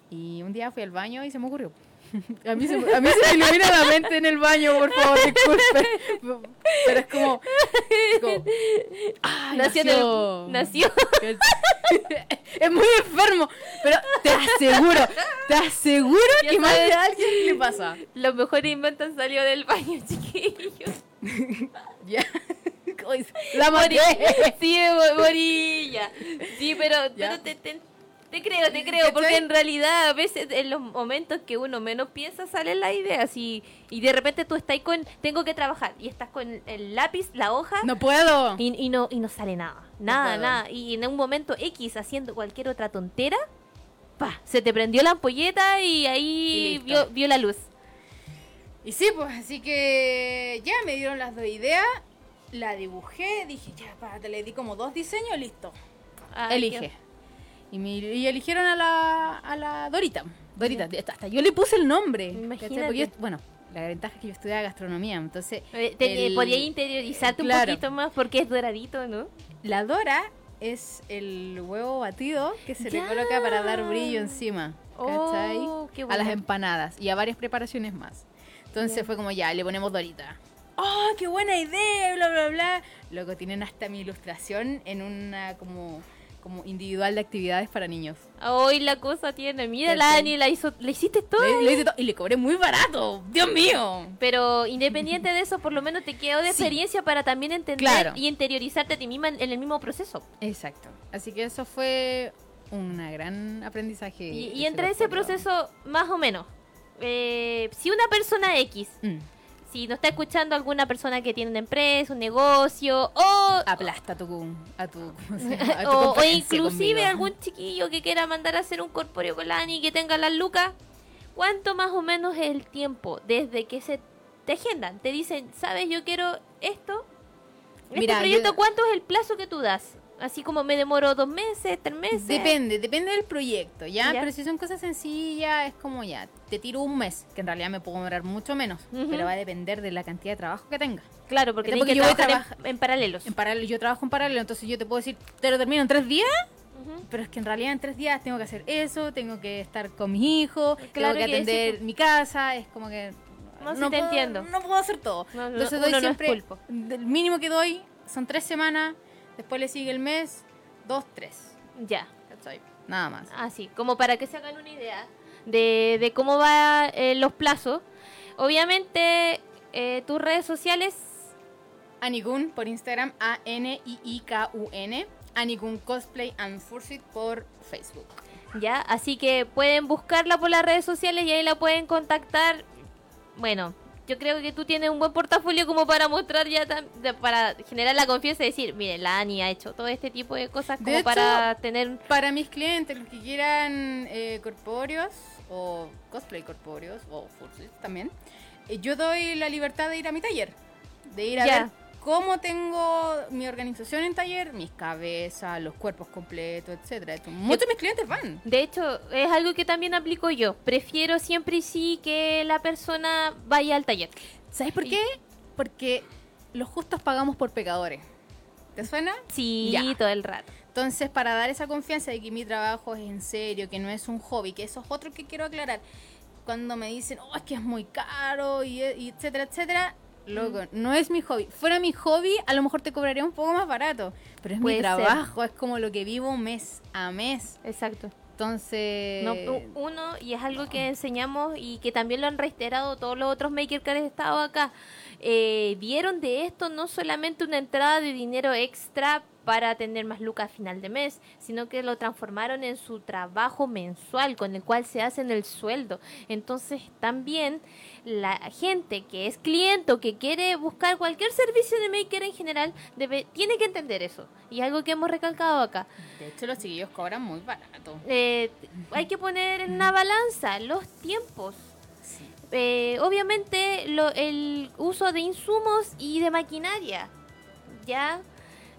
Y un día fui al baño y se me ocurrió. A mí se, a mí se me ilumina la mente en el baño, por favor, disculpe. Pero es como... como ay, nació, nació. Es muy enfermo, pero te aseguro, te aseguro Ya que más de alguien le pasa. Los mejores inventos salido del baño, chiquillos. Ya. La maté. Sí, mo- morilla. Sí, pero, Ya. pero te, te, te creo, te creo, porque en realidad a veces en los momentos que uno menos piensa salen las ideas y, y de repente tú estás con, tengo que trabajar y estás con el lápiz, la hoja No puedo. y, y no, y no sale nada, nada, nada. Y en un momento X haciendo cualquier otra tontera, pa, se te prendió la ampolleta y ahí Y vio, vio la luz. Y sí, pues así que ya me dieron las dos ideas, la dibujé, dije, ya, párate, le di como dos diseños, listo. Ay, Elige. Y, me- y eligieron a la, a la Dorita. Dorita, hasta yo le puse el nombre. Imagínate. Yo- bueno, la ventaja es que yo estudiaba gastronomía, entonces Eh, te- el- Podías interiorizarte Claro. un poquito más porque es doradito, ¿no? la Dora es el huevo batido que se Ya. le coloca para dar brillo encima. ¿Cachai? Oh, qué a las empanadas y a varias preparaciones más. Entonces fue como ya, le ponemos Dorita. ¡Oh, qué buena idea! Bla, bla, bla. Luego tienen hasta mi ilustración en una como, como individual de actividades para niños. Hoy la cosa tiene, mira, la ¿Cachai? Ani la hizo, le hiciste todo. Le- le hice todo- y le cobré muy barato. ¡Dios mío! Pero independiente de eso, por lo menos te quedó de Sí. experiencia para también entender Claro. y interiorizarte a ti misma en, en el mismo proceso. Exacto. Así que eso fue un gran aprendizaje. Y, y entre ese proceso, más o menos, eh, si una persona X, Mm. Si nos está escuchando alguna persona que tiene una empresa, un negocio, o, aplasta a tu, a tu, ¿cómo se llama? A tu o, o inclusive conmigo. algún chiquillo que quiera mandar a hacer un corpóreo con la Ani y que tenga las lucas, ¿cuánto más o menos es el tiempo desde que se te agendan? Te dicen, ¿sabes? Yo quiero esto. Este Mira, proyecto, yo- ¿cuánto es el plazo que tú das? Así como me demoro dos meses, tres meses. Depende, depende del proyecto, ¿ya? Ya. Pero si son cosas sencillas, es como ya, te tiro un mes, que en realidad me puedo demorar mucho menos, pero va a depender de la cantidad de trabajo que tenga. Claro, porque Porque tienes que yo voy a trabajar en- en, paralelos. En paralelo, yo trabajo en paralelo, entonces yo te puedo decir, te lo termino en tres días, pero es que en realidad en tres días tengo que hacer eso, tengo que estar con mis hijos, Claro tengo que que sí, atender pues. mi casa, es como que... No, te puedo, entiendo. No puedo hacer todo. No, entonces doy siempre, el mínimo que doy son tres semanas, después le sigue el mes, dos, tres. Ya, ¿cachai? Nada más. así, como para que se hagan una idea de, de cómo van los plazos. Obviamente, eh, tus redes sociales, Anikun por Instagram, A-N-I-I-K-U-N. Anikun Cosplay and Fursuit por Facebook. ¿ya? Así que pueden buscarla por las redes sociales y ahí la pueden contactar. Bueno, yo creo que tú tienes un buen portafolio como para mostrar ya, para generar la confianza y decir, miren, la Ani ha hecho todo este tipo de cosas como De hecho, para tener... Para mis clientes, los que quieran eh, corpóreos o cosplay corpóreos o fursuits también, eh, yo doy la libertad de ir a mi taller, de ir a ver cómo tengo mi organización en taller, mis cabezas, los cuerpos completos, etcétera. Muchos de mis clientes van. De hecho, es algo que también aplico yo. Prefiero siempre y sí que la persona vaya al taller. ¿Sabes por qué? Porque los justos pagamos por pecadores. ¿Te suena? Sí, Ya. todo el rato. Entonces, para dar esa confianza de que mi trabajo es en serio, que no es un hobby, que eso es otro que quiero aclarar. Cuando me dicen, oh, es que es muy caro, y, y etcétera, etcétera, loco, no es mi hobby. Fuera mi hobby, a lo mejor te cobraría un poco más barato, pero es Puede mi ser. trabajo, es como lo que vivo mes a mes. Exacto. Entonces, No, uno, y es algo que enseñamos y que también lo han reiterado todos los otros makers que han estado acá, eh, vieron de esto no solamente una entrada de dinero extra para tener más lucas a final de mes, sino que lo transformaron en su trabajo mensual con el cual se hacen el sueldo. Entonces también la gente que es cliente o que quiere buscar cualquier servicio de maker en general debe, tiene que entender eso. Y algo que hemos recalcado acá. de hecho, los chiquillos cobran muy barato. Eh, hay que poner en una balanza los tiempos. Eh, obviamente lo- el uso de insumos y de maquinaria. Ya.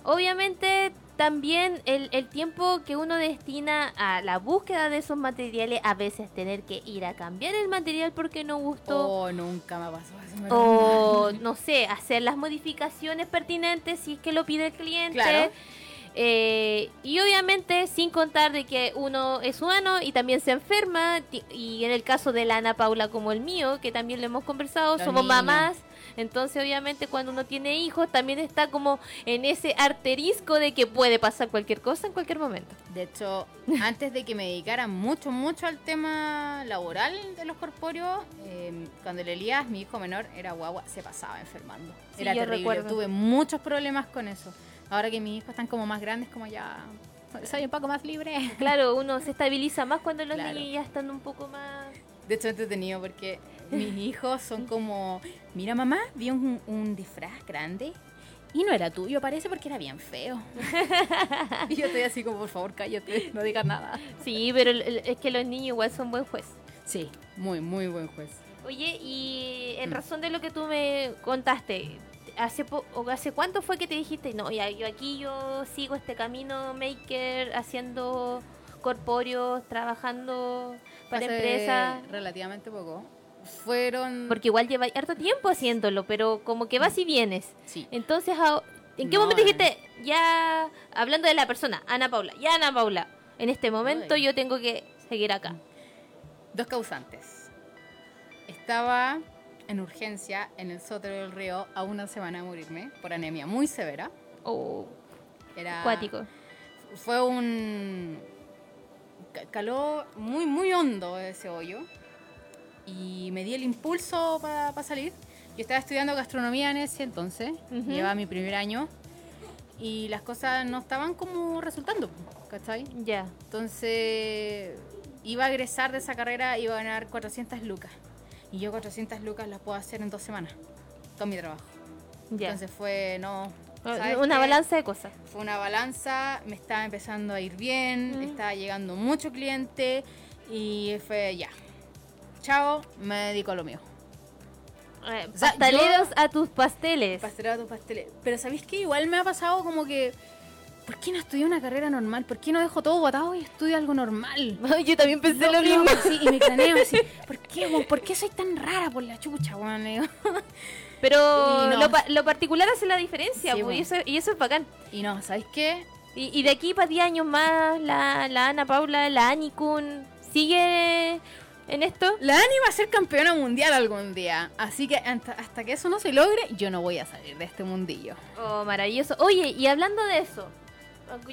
Obviamente también el, el tiempo que uno destina a la búsqueda de esos materiales, a veces tener que ir a cambiar el material porque no gustó. Oh, nunca me pasó eso. me O no sé, hacer las modificaciones pertinentes si es que lo pide el cliente. Claro. Eh, y obviamente sin contar de que uno es humano y también se enferma. Y en el caso de la Ana Paula como el mío, que también lo hemos conversado, Los somos niños. mamás. Entonces obviamente cuando uno tiene hijos también está como en ese arterisco de que puede pasar cualquier cosa en cualquier momento. De hecho, antes de que me dedicara mucho, mucho al tema laboral de los corpóreos, eh, cuando el Elías, mi hijo menor, era guagua, se pasaba enfermando. Sí, era yo terrible. recuerdo. Tuve muchos problemas con eso. Ahora que mis hijos están como más grandes, como ya soy un poco más libre. Claro, uno se estabiliza más cuando los Claro. niños ya están un poco más... De hecho, entretenido porque mis hijos son como, mira mamá, vi un, un disfraz grande y no era tuyo, parece porque era bien feo. y yo estoy así como, por favor, cállate, no digas nada. Sí, pero es que los niños igual son buen juez. Sí, muy, muy buen juez. Oye, y en Mm. razón de lo que tú me contaste, ¿hace, po- ¿hace cuánto fue que te dijiste, no, ya, yo aquí yo sigo este camino maker, haciendo corpóreos, trabajando para Hace empresas? relativamente poco. Fueron... Porque igual lleva harto tiempo haciéndolo, pero como que vas y vienes. Sí. Entonces, ah, ¿en qué No, momento eh. dijiste, ya, hablando de la persona, Ana Paula, ya Ana Paula, en este momento yo tengo que seguir acá? Dos causantes. Estaba en urgencia en el Sotero del Río a una semana de morirme por anemia muy severa. O Era, acuático. Fue un... ca- Caló muy, muy hondo ese hoyo. Y me di el impulso para salir. Yo estaba estudiando gastronomía en ese entonces. Ujú. Llevaba mi primer año. Y las cosas no estaban como resultando. ¿Cachai? Ya. Entonces, iba a egresar de esa carrera, iba a ganar 400 lucas. Y yo 400 lucas las puedo hacer en dos semanas, con mi trabajo. Ya. Entonces fue, no... ¿sabes Una balanza de cosas. Fue una balanza, me estaba empezando a ir bien, Mm. estaba llegando mucho cliente y fue ya. Chao, me dedico a lo mío. Eh, O sea, pasteleros a tus pasteles. Pastelado tus pasteles. Pero ¿sabéis qué? Igual me ha pasado como que... ¿Por qué no estudié una carrera normal? ¿Por qué no dejo todo botado y estudio algo normal? Yo también pensé No, lo no, mismo. sí, y me craneo así, ¿por qué? ¿Por qué soy tan rara por la chucha, weón? Pero no. lo, pa- lo particular hace la diferencia, Sí, y, eso, y eso es bacán. Y no, ¿sabéis qué? Y, y de aquí para 10 años más, la, la Ana Paula, la Ani Kun, ¿sigue en esto? La Ani va a ser campeona mundial algún día. Así que hasta, hasta que eso no se logre, yo no voy a salir de este mundillo. Oh, maravilloso. Oye, y hablando de eso,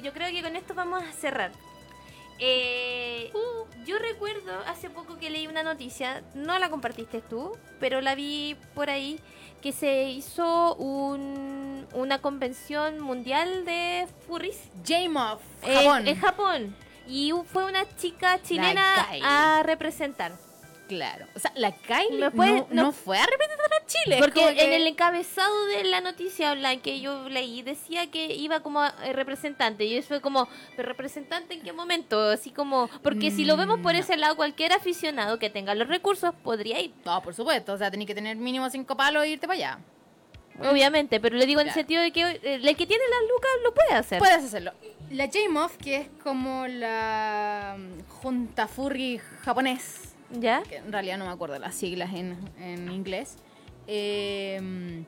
yo creo que con esto vamos a cerrar. Eh, yo recuerdo hace poco que leí una noticia, no la compartiste tú, pero la vi por ahí, que se hizo un, una convención mundial de furries eh, Japón. en Japón. Y fue una chica chilena a representar. Claro. O sea, la Kylie ¿Me puedes- no, no- no fue a representar a Chile. Porque en el encabezado de la noticia online que yo leí decía que iba como eh, representante y eso fue como, ¿pero representante en qué momento? Así como, porque si lo vemos por Mm, no. ese lado, cualquier aficionado que tenga los recursos podría ir, No, por supuesto. O sea, tenés que tener mínimo cinco palos e irte para allá. obviamente, pero le digo en el sentido de que eh, el que tiene las lucas lo puede hacer. Puedes hacerlo. La J-Moth, que es como la mm, junta furry japonés, ¿Ya? que en realidad no me acuerdo las siglas en, en inglés, eh,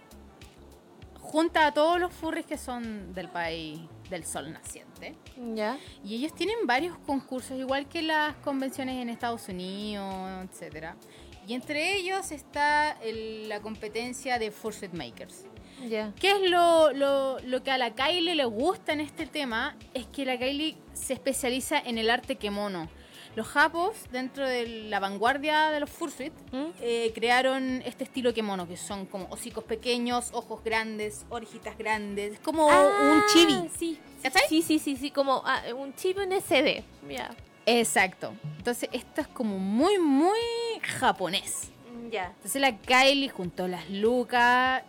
junta a todos los furries que son del país del sol naciente. ¿Ya? Y ellos tienen varios concursos, igual que las convenciones en Estados Unidos, etcétera. Y entre ellos está el- la competencia de Fursuit Makers. Ya. ¿Qué es lo, lo- lo que a la Kylie le gusta en este tema? Es que la Kylie se especializa en el arte kemono. Los japos, dentro de la vanguardia de los fursuit, ¿Mm? eh, crearon este estilo kemono, que son como hocicos pequeños, ojos grandes, orejitas grandes. Es como un chibi. Ah, Sí. ¿Cachai? Sí, sí, sí, sí, como ah, un chibi en SD. Ya. Exacto. Entonces, esto es como muy, muy japonés. Ya. Entonces, la Kylie junto a las lucas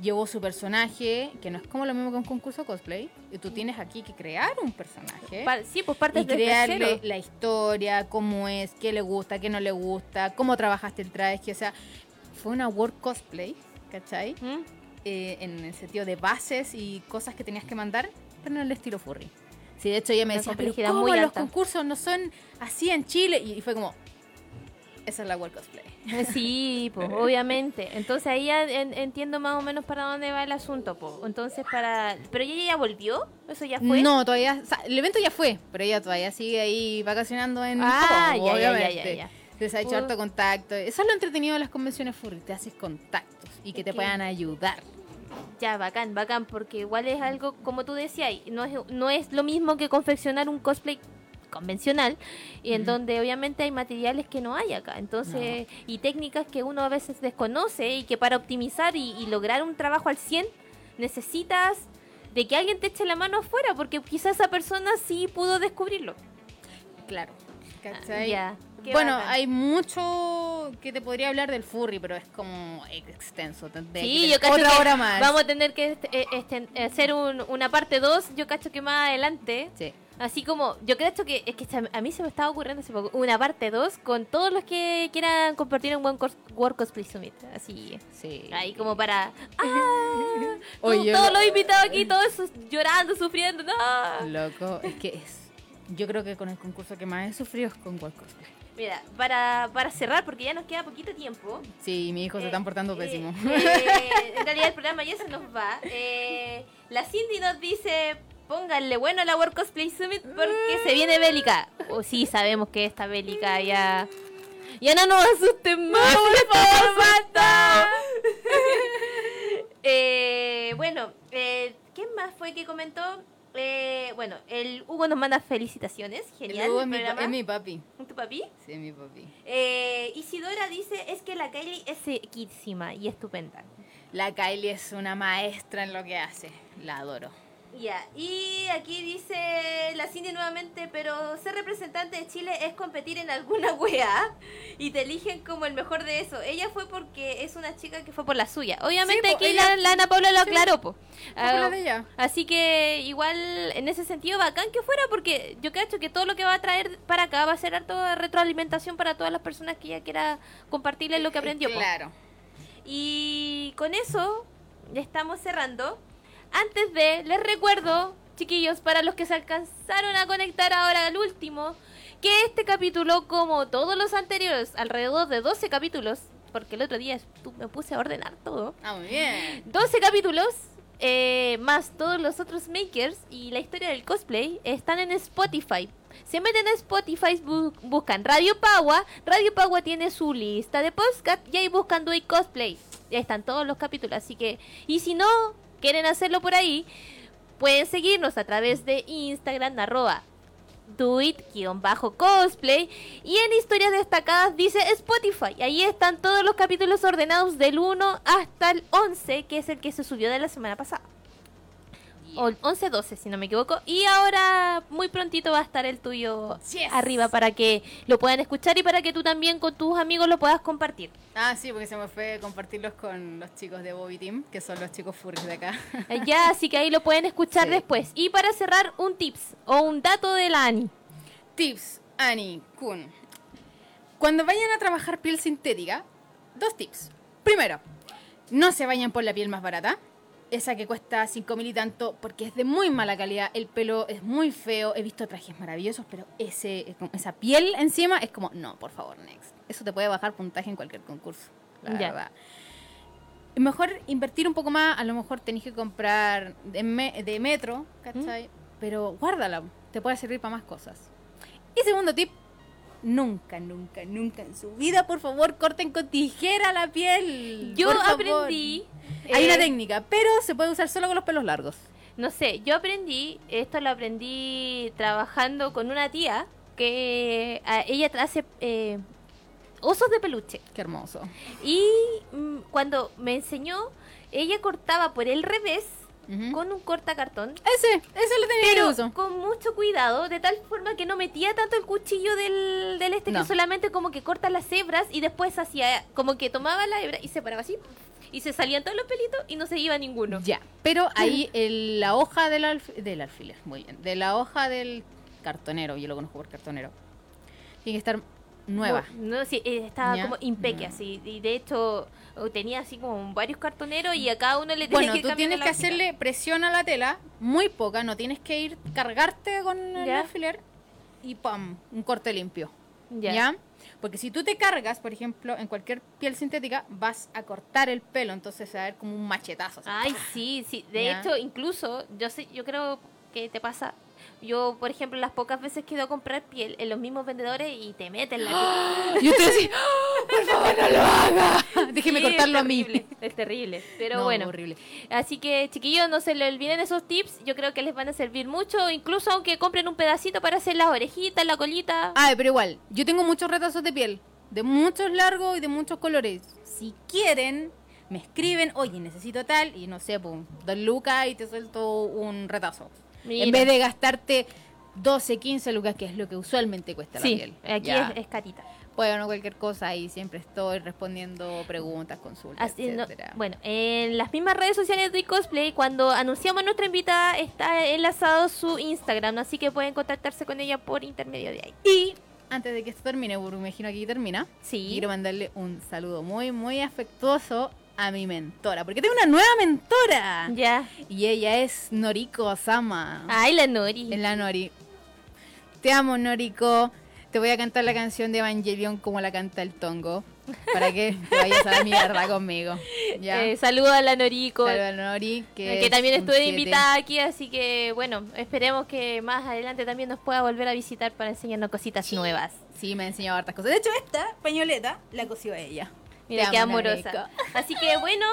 llevó su personaje, que no es como lo mismo que un concurso cosplay. Y tú tienes aquí que crear un personaje. Sí, pues parte y desde crearle cero. la historia, cómo es, qué le gusta, qué no le gusta, cómo trabajaste el traje. O sea, fue una work cosplay, ¿cachai? ¿Mm? Eh, en el sentido de bases y cosas que tenías que mandar, pero en el estilo furry. Sí, de hecho ella me decía, pero ¿cómo muy los alta. concursos no son así en Chile? Y, y fue como, esa es la work cosplay. Sí, pues, obviamente. Entonces ahí ya en- entiendo más o menos para dónde va el asunto, pues. Entonces para... ¿Pero ella ya volvió? ¿Eso ya fue? No, todavía, o sea, el evento ya fue, pero ella todavía sigue ahí vacacionando en Ah, Japón, ya, ya, ya, obviamente. ya, ya. Entonces ha hecho harto contacto. Eso es lo entretenido de las convenciones furry, te haces contactos y que Es te que- puedan ayudar. Ya, bacán, bacán, porque igual es algo, como tú decías, no es, no es lo mismo que confeccionar un cosplay convencional y en donde obviamente hay materiales que no hay acá entonces y técnicas que uno a veces desconoce y que para optimizar y, y lograr un trabajo al 100 necesitas de que alguien te eche la mano afuera porque quizás esa persona sí pudo descubrirlo Claro. Ah, ¿Cachai? qué Bueno, bacán. hay mucho que te podría hablar del furry, pero es como extenso. Sí, yo cacho otra que hora más. vamos a tener que este, eh, este, hacer un- una parte 2, yo cacho que más adelante Sí. Así como, yo creo que es que a mí se me estaba ocurriendo hace poco una parte 2 con todos los que quieran compartir un buen cos- World Cosplay Summit. Así, Sí. ahí como para... ¡Ah! Oye, todos lo- los invitados aquí, todos llorando, sufriendo. ¡No! Loco, es que es. Yo creo que con el concurso que más he sufrido es con World Cosplay. Mira, para, para cerrar, porque ya nos queda poquito tiempo. Sí, mis hijos se están portando eh, pésimo. eh, en realidad el programa ya se nos va. Eh, la Cindy nos dice, pónganle bueno a la World Cosplay Summit porque se viene bélica. O sí, sabemos que esta bélica ya... Ya no nos asusten más, por favor, basta. Eh, bueno, eh, ¿quién más fue que comentó? Eh, bueno, el Hugo nos manda felicitaciones, genial. El Hugo es mi, es mi papi. ¿Tu papi? Sí, es mi papi. Eh, Isidora dice, es que la Kylie es sequísima y estupenda. La Kylie es una maestra en lo que hace. La adoro. Ya, y aquí dice la Cindy nuevamente, pero ser representante de Chile es competir en alguna wea y te eligen como el mejor de eso. Ella fue porque es una chica que fue por la suya. Obviamente Sí, aquí ella- la, la Ana Paula lo sí. aclaró, po. Ah, de ella. Así que igual en ese sentido bacán que fuera porque yo cacho que todo lo que va a traer para acá va a ser harto de retroalimentación para todas las personas que ya quiera compartirles lo que aprendió. po. Claro. Y con eso ya estamos cerrando. Antes de, les recuerdo, chiquillos, para los que se alcanzaron a conectar ahora al último, que este capítulo, como todos los anteriores, alrededor de 12 capítulos, porque el otro día me puse a ordenar todo, Ah, muy bien. 12 capítulos, eh, más todos los otros makers y la historia del cosplay, están en Spotify. Se meten a Spotify, bu- buscan Radio Pagua. Radio Pagua tiene su lista de podcast y ahí buscan Do It Cosplay. Ya están todos los capítulos, así que... Y si no quieren hacerlo por ahí, pueden seguirnos a través de Instagram, arroba doit-cosplay y en historias destacadas dice Spotify. Ahí están todos los capítulos ordenados del 1 hasta el 11, que es el que se subió de la semana pasada. O 11-12 si no me equivoco. Y ahora muy prontito va a estar el tuyo Yes. arriba para que lo puedan escuchar y para que tú también con tus amigos lo puedas compartir. Ah, sí, porque se me fue compartirlos con los chicos de Bobby Team, que son los chicos furries de acá. Eh, Ya, así que ahí lo pueden escuchar Sí. después. Y para cerrar, un tips o un dato de la Ani. Tips, Ani, Kun. Cuando vayan a trabajar piel sintética, dos tips. Primero, no se vayan por la piel más barata. Esa que cuesta 5 mil y tanto, porque es de muy mala calidad. El pelo es muy feo. He visto trajes maravillosos, pero ese, esa piel encima es como, no, por favor, next. Eso te puede bajar puntaje en cualquier concurso. La verdad. Mejor invertir un poco más. A lo mejor tenéis que comprar de, me- de metro, ¿cachai? Pero guárdala, te puede servir para más cosas. Y segundo tip, nunca, nunca, nunca en su vida, por favor, corten con tijera la piel. Yo por favor. aprendí. Hay eh, una técnica, pero se puede usar solo con los pelos largos. No sé, yo aprendí, esto lo aprendí trabajando con una tía que a- ella hace eh, osos de peluche. Qué hermoso. Y mm, cuando me enseñó, ella cortaba por el revés Con un cortacartón. Ese, ese lo tenía que Pero uso. con mucho cuidado, de tal forma que no metía tanto el cuchillo del, del este, No. que solamente como que corta las hebras y después hacía, como que tomaba la hebra y se paraba así, y se salían todos los pelitos y no se iba ninguno. Ya, pero ahí el- la hoja del, alf- del alfiler, muy bien, de la hoja del cartonero, yo lo conozco por cartonero, tiene que estar nueva. No, sí, eh, estaba Ya. como impeque así. Y de hecho, tenía así como varios cartoneros y a cada uno le tenía Bueno, que tú tienes la que hacerle presión a la tela, muy poca, no tienes que ir cargarte con el Ya. alfiler y ¡pam! Un corte limpio. Ya. Ya. Porque si tú te cargas, por ejemplo, en cualquier piel sintética, vas a cortar el pelo, entonces se va a ver como un machetazo. así. Ay, sí, sí. De Ya. hecho, incluso, yo sé, yo creo que te pasa. Yo, por ejemplo, las pocas veces que he ido a comprar piel en los mismos vendedores y te meten la piel. Y usted así, ¡Oh, por favor, no lo haga. Déjeme Sí, cortarlo a mí. Es terrible. Pero No, bueno. horrible. Así que, chiquillos, no se le olviden esos tips. Yo creo que les van a servir mucho. Incluso aunque compren un pedacito para hacer las orejitas, la colita. Ah, pero igual, yo tengo muchos retazos de piel, de muchos largos y de muchos colores. Si quieren, me escriben, oye, necesito tal, y no sé, pum, dos lucas y te suelto un retazo. Mira. En vez de gastarte 12, 15 lucas, que es lo que usualmente cuesta sí, la piel. aquí es, es carita. Bueno, cualquier cosa y siempre estoy respondiendo preguntas, consultas, Así, no- etcétera. bueno, en las mismas redes sociales de Cosplay, cuando anunciamos a nuestra invitada, está enlazado su Instagram, así que pueden contactarse con ella por intermedio de ahí. Y antes de que esto termine, porque me imagino que aquí termina, Sí. quiero mandarle un saludo muy, muy afectuoso a mi mentora, porque tengo una nueva mentora. Ya. Y ella es Noriko Osama. Ay, la Nori. Es la Nori. Te amo, Noriko. Te voy a cantar la canción de Evangelion como la canta el Tongo. Para que te vayas a la mierda conmigo. ¿Ya? Eh, saluda a la Noriko. Saluda a Nori, que, también estuve siete. invitada aquí, así que bueno, esperemos que más adelante también nos pueda volver a visitar para enseñarnos cositas nuevas. Sí, me ha enseñado hartas cosas. De hecho, esta pañoleta la cosió ella. Mira qué amo, amorosa. Así que bueno,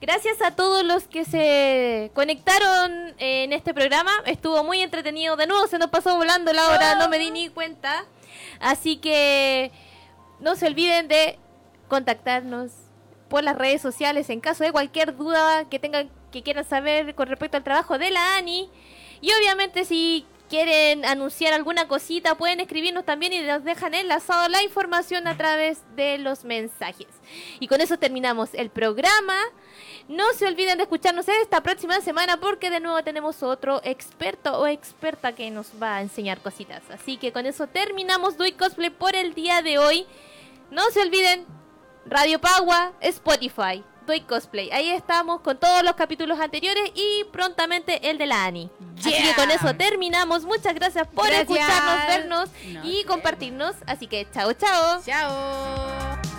gracias a todos los que se conectaron en este programa. Estuvo muy entretenido. De nuevo se nos pasó volando la hora, no me di ni cuenta. Así que no se olviden de contactarnos por las redes sociales en caso de cualquier duda que tengan que quieran saber con respecto al trabajo de la Ani. Y obviamente si quieren anunciar alguna cosita, pueden escribirnos también y nos dejan enlazado la información a través de los mensajes. Y con eso terminamos el programa. No se olviden de escucharnos esta próxima semana porque de nuevo tenemos otro experto o experta que nos va a enseñar cositas. Así que con eso terminamos Dui Cosplay por el día de hoy. No se olviden, Radio Pagua, Spotify, Dui Cosplay. Ahí estamos con todos los capítulos anteriores y prontamente el de la Ani. Así que Yeah. con eso terminamos. Muchas gracias por Gracias. escucharnos, vernos Nos y compartirnos. Así que chao, chao. Chao.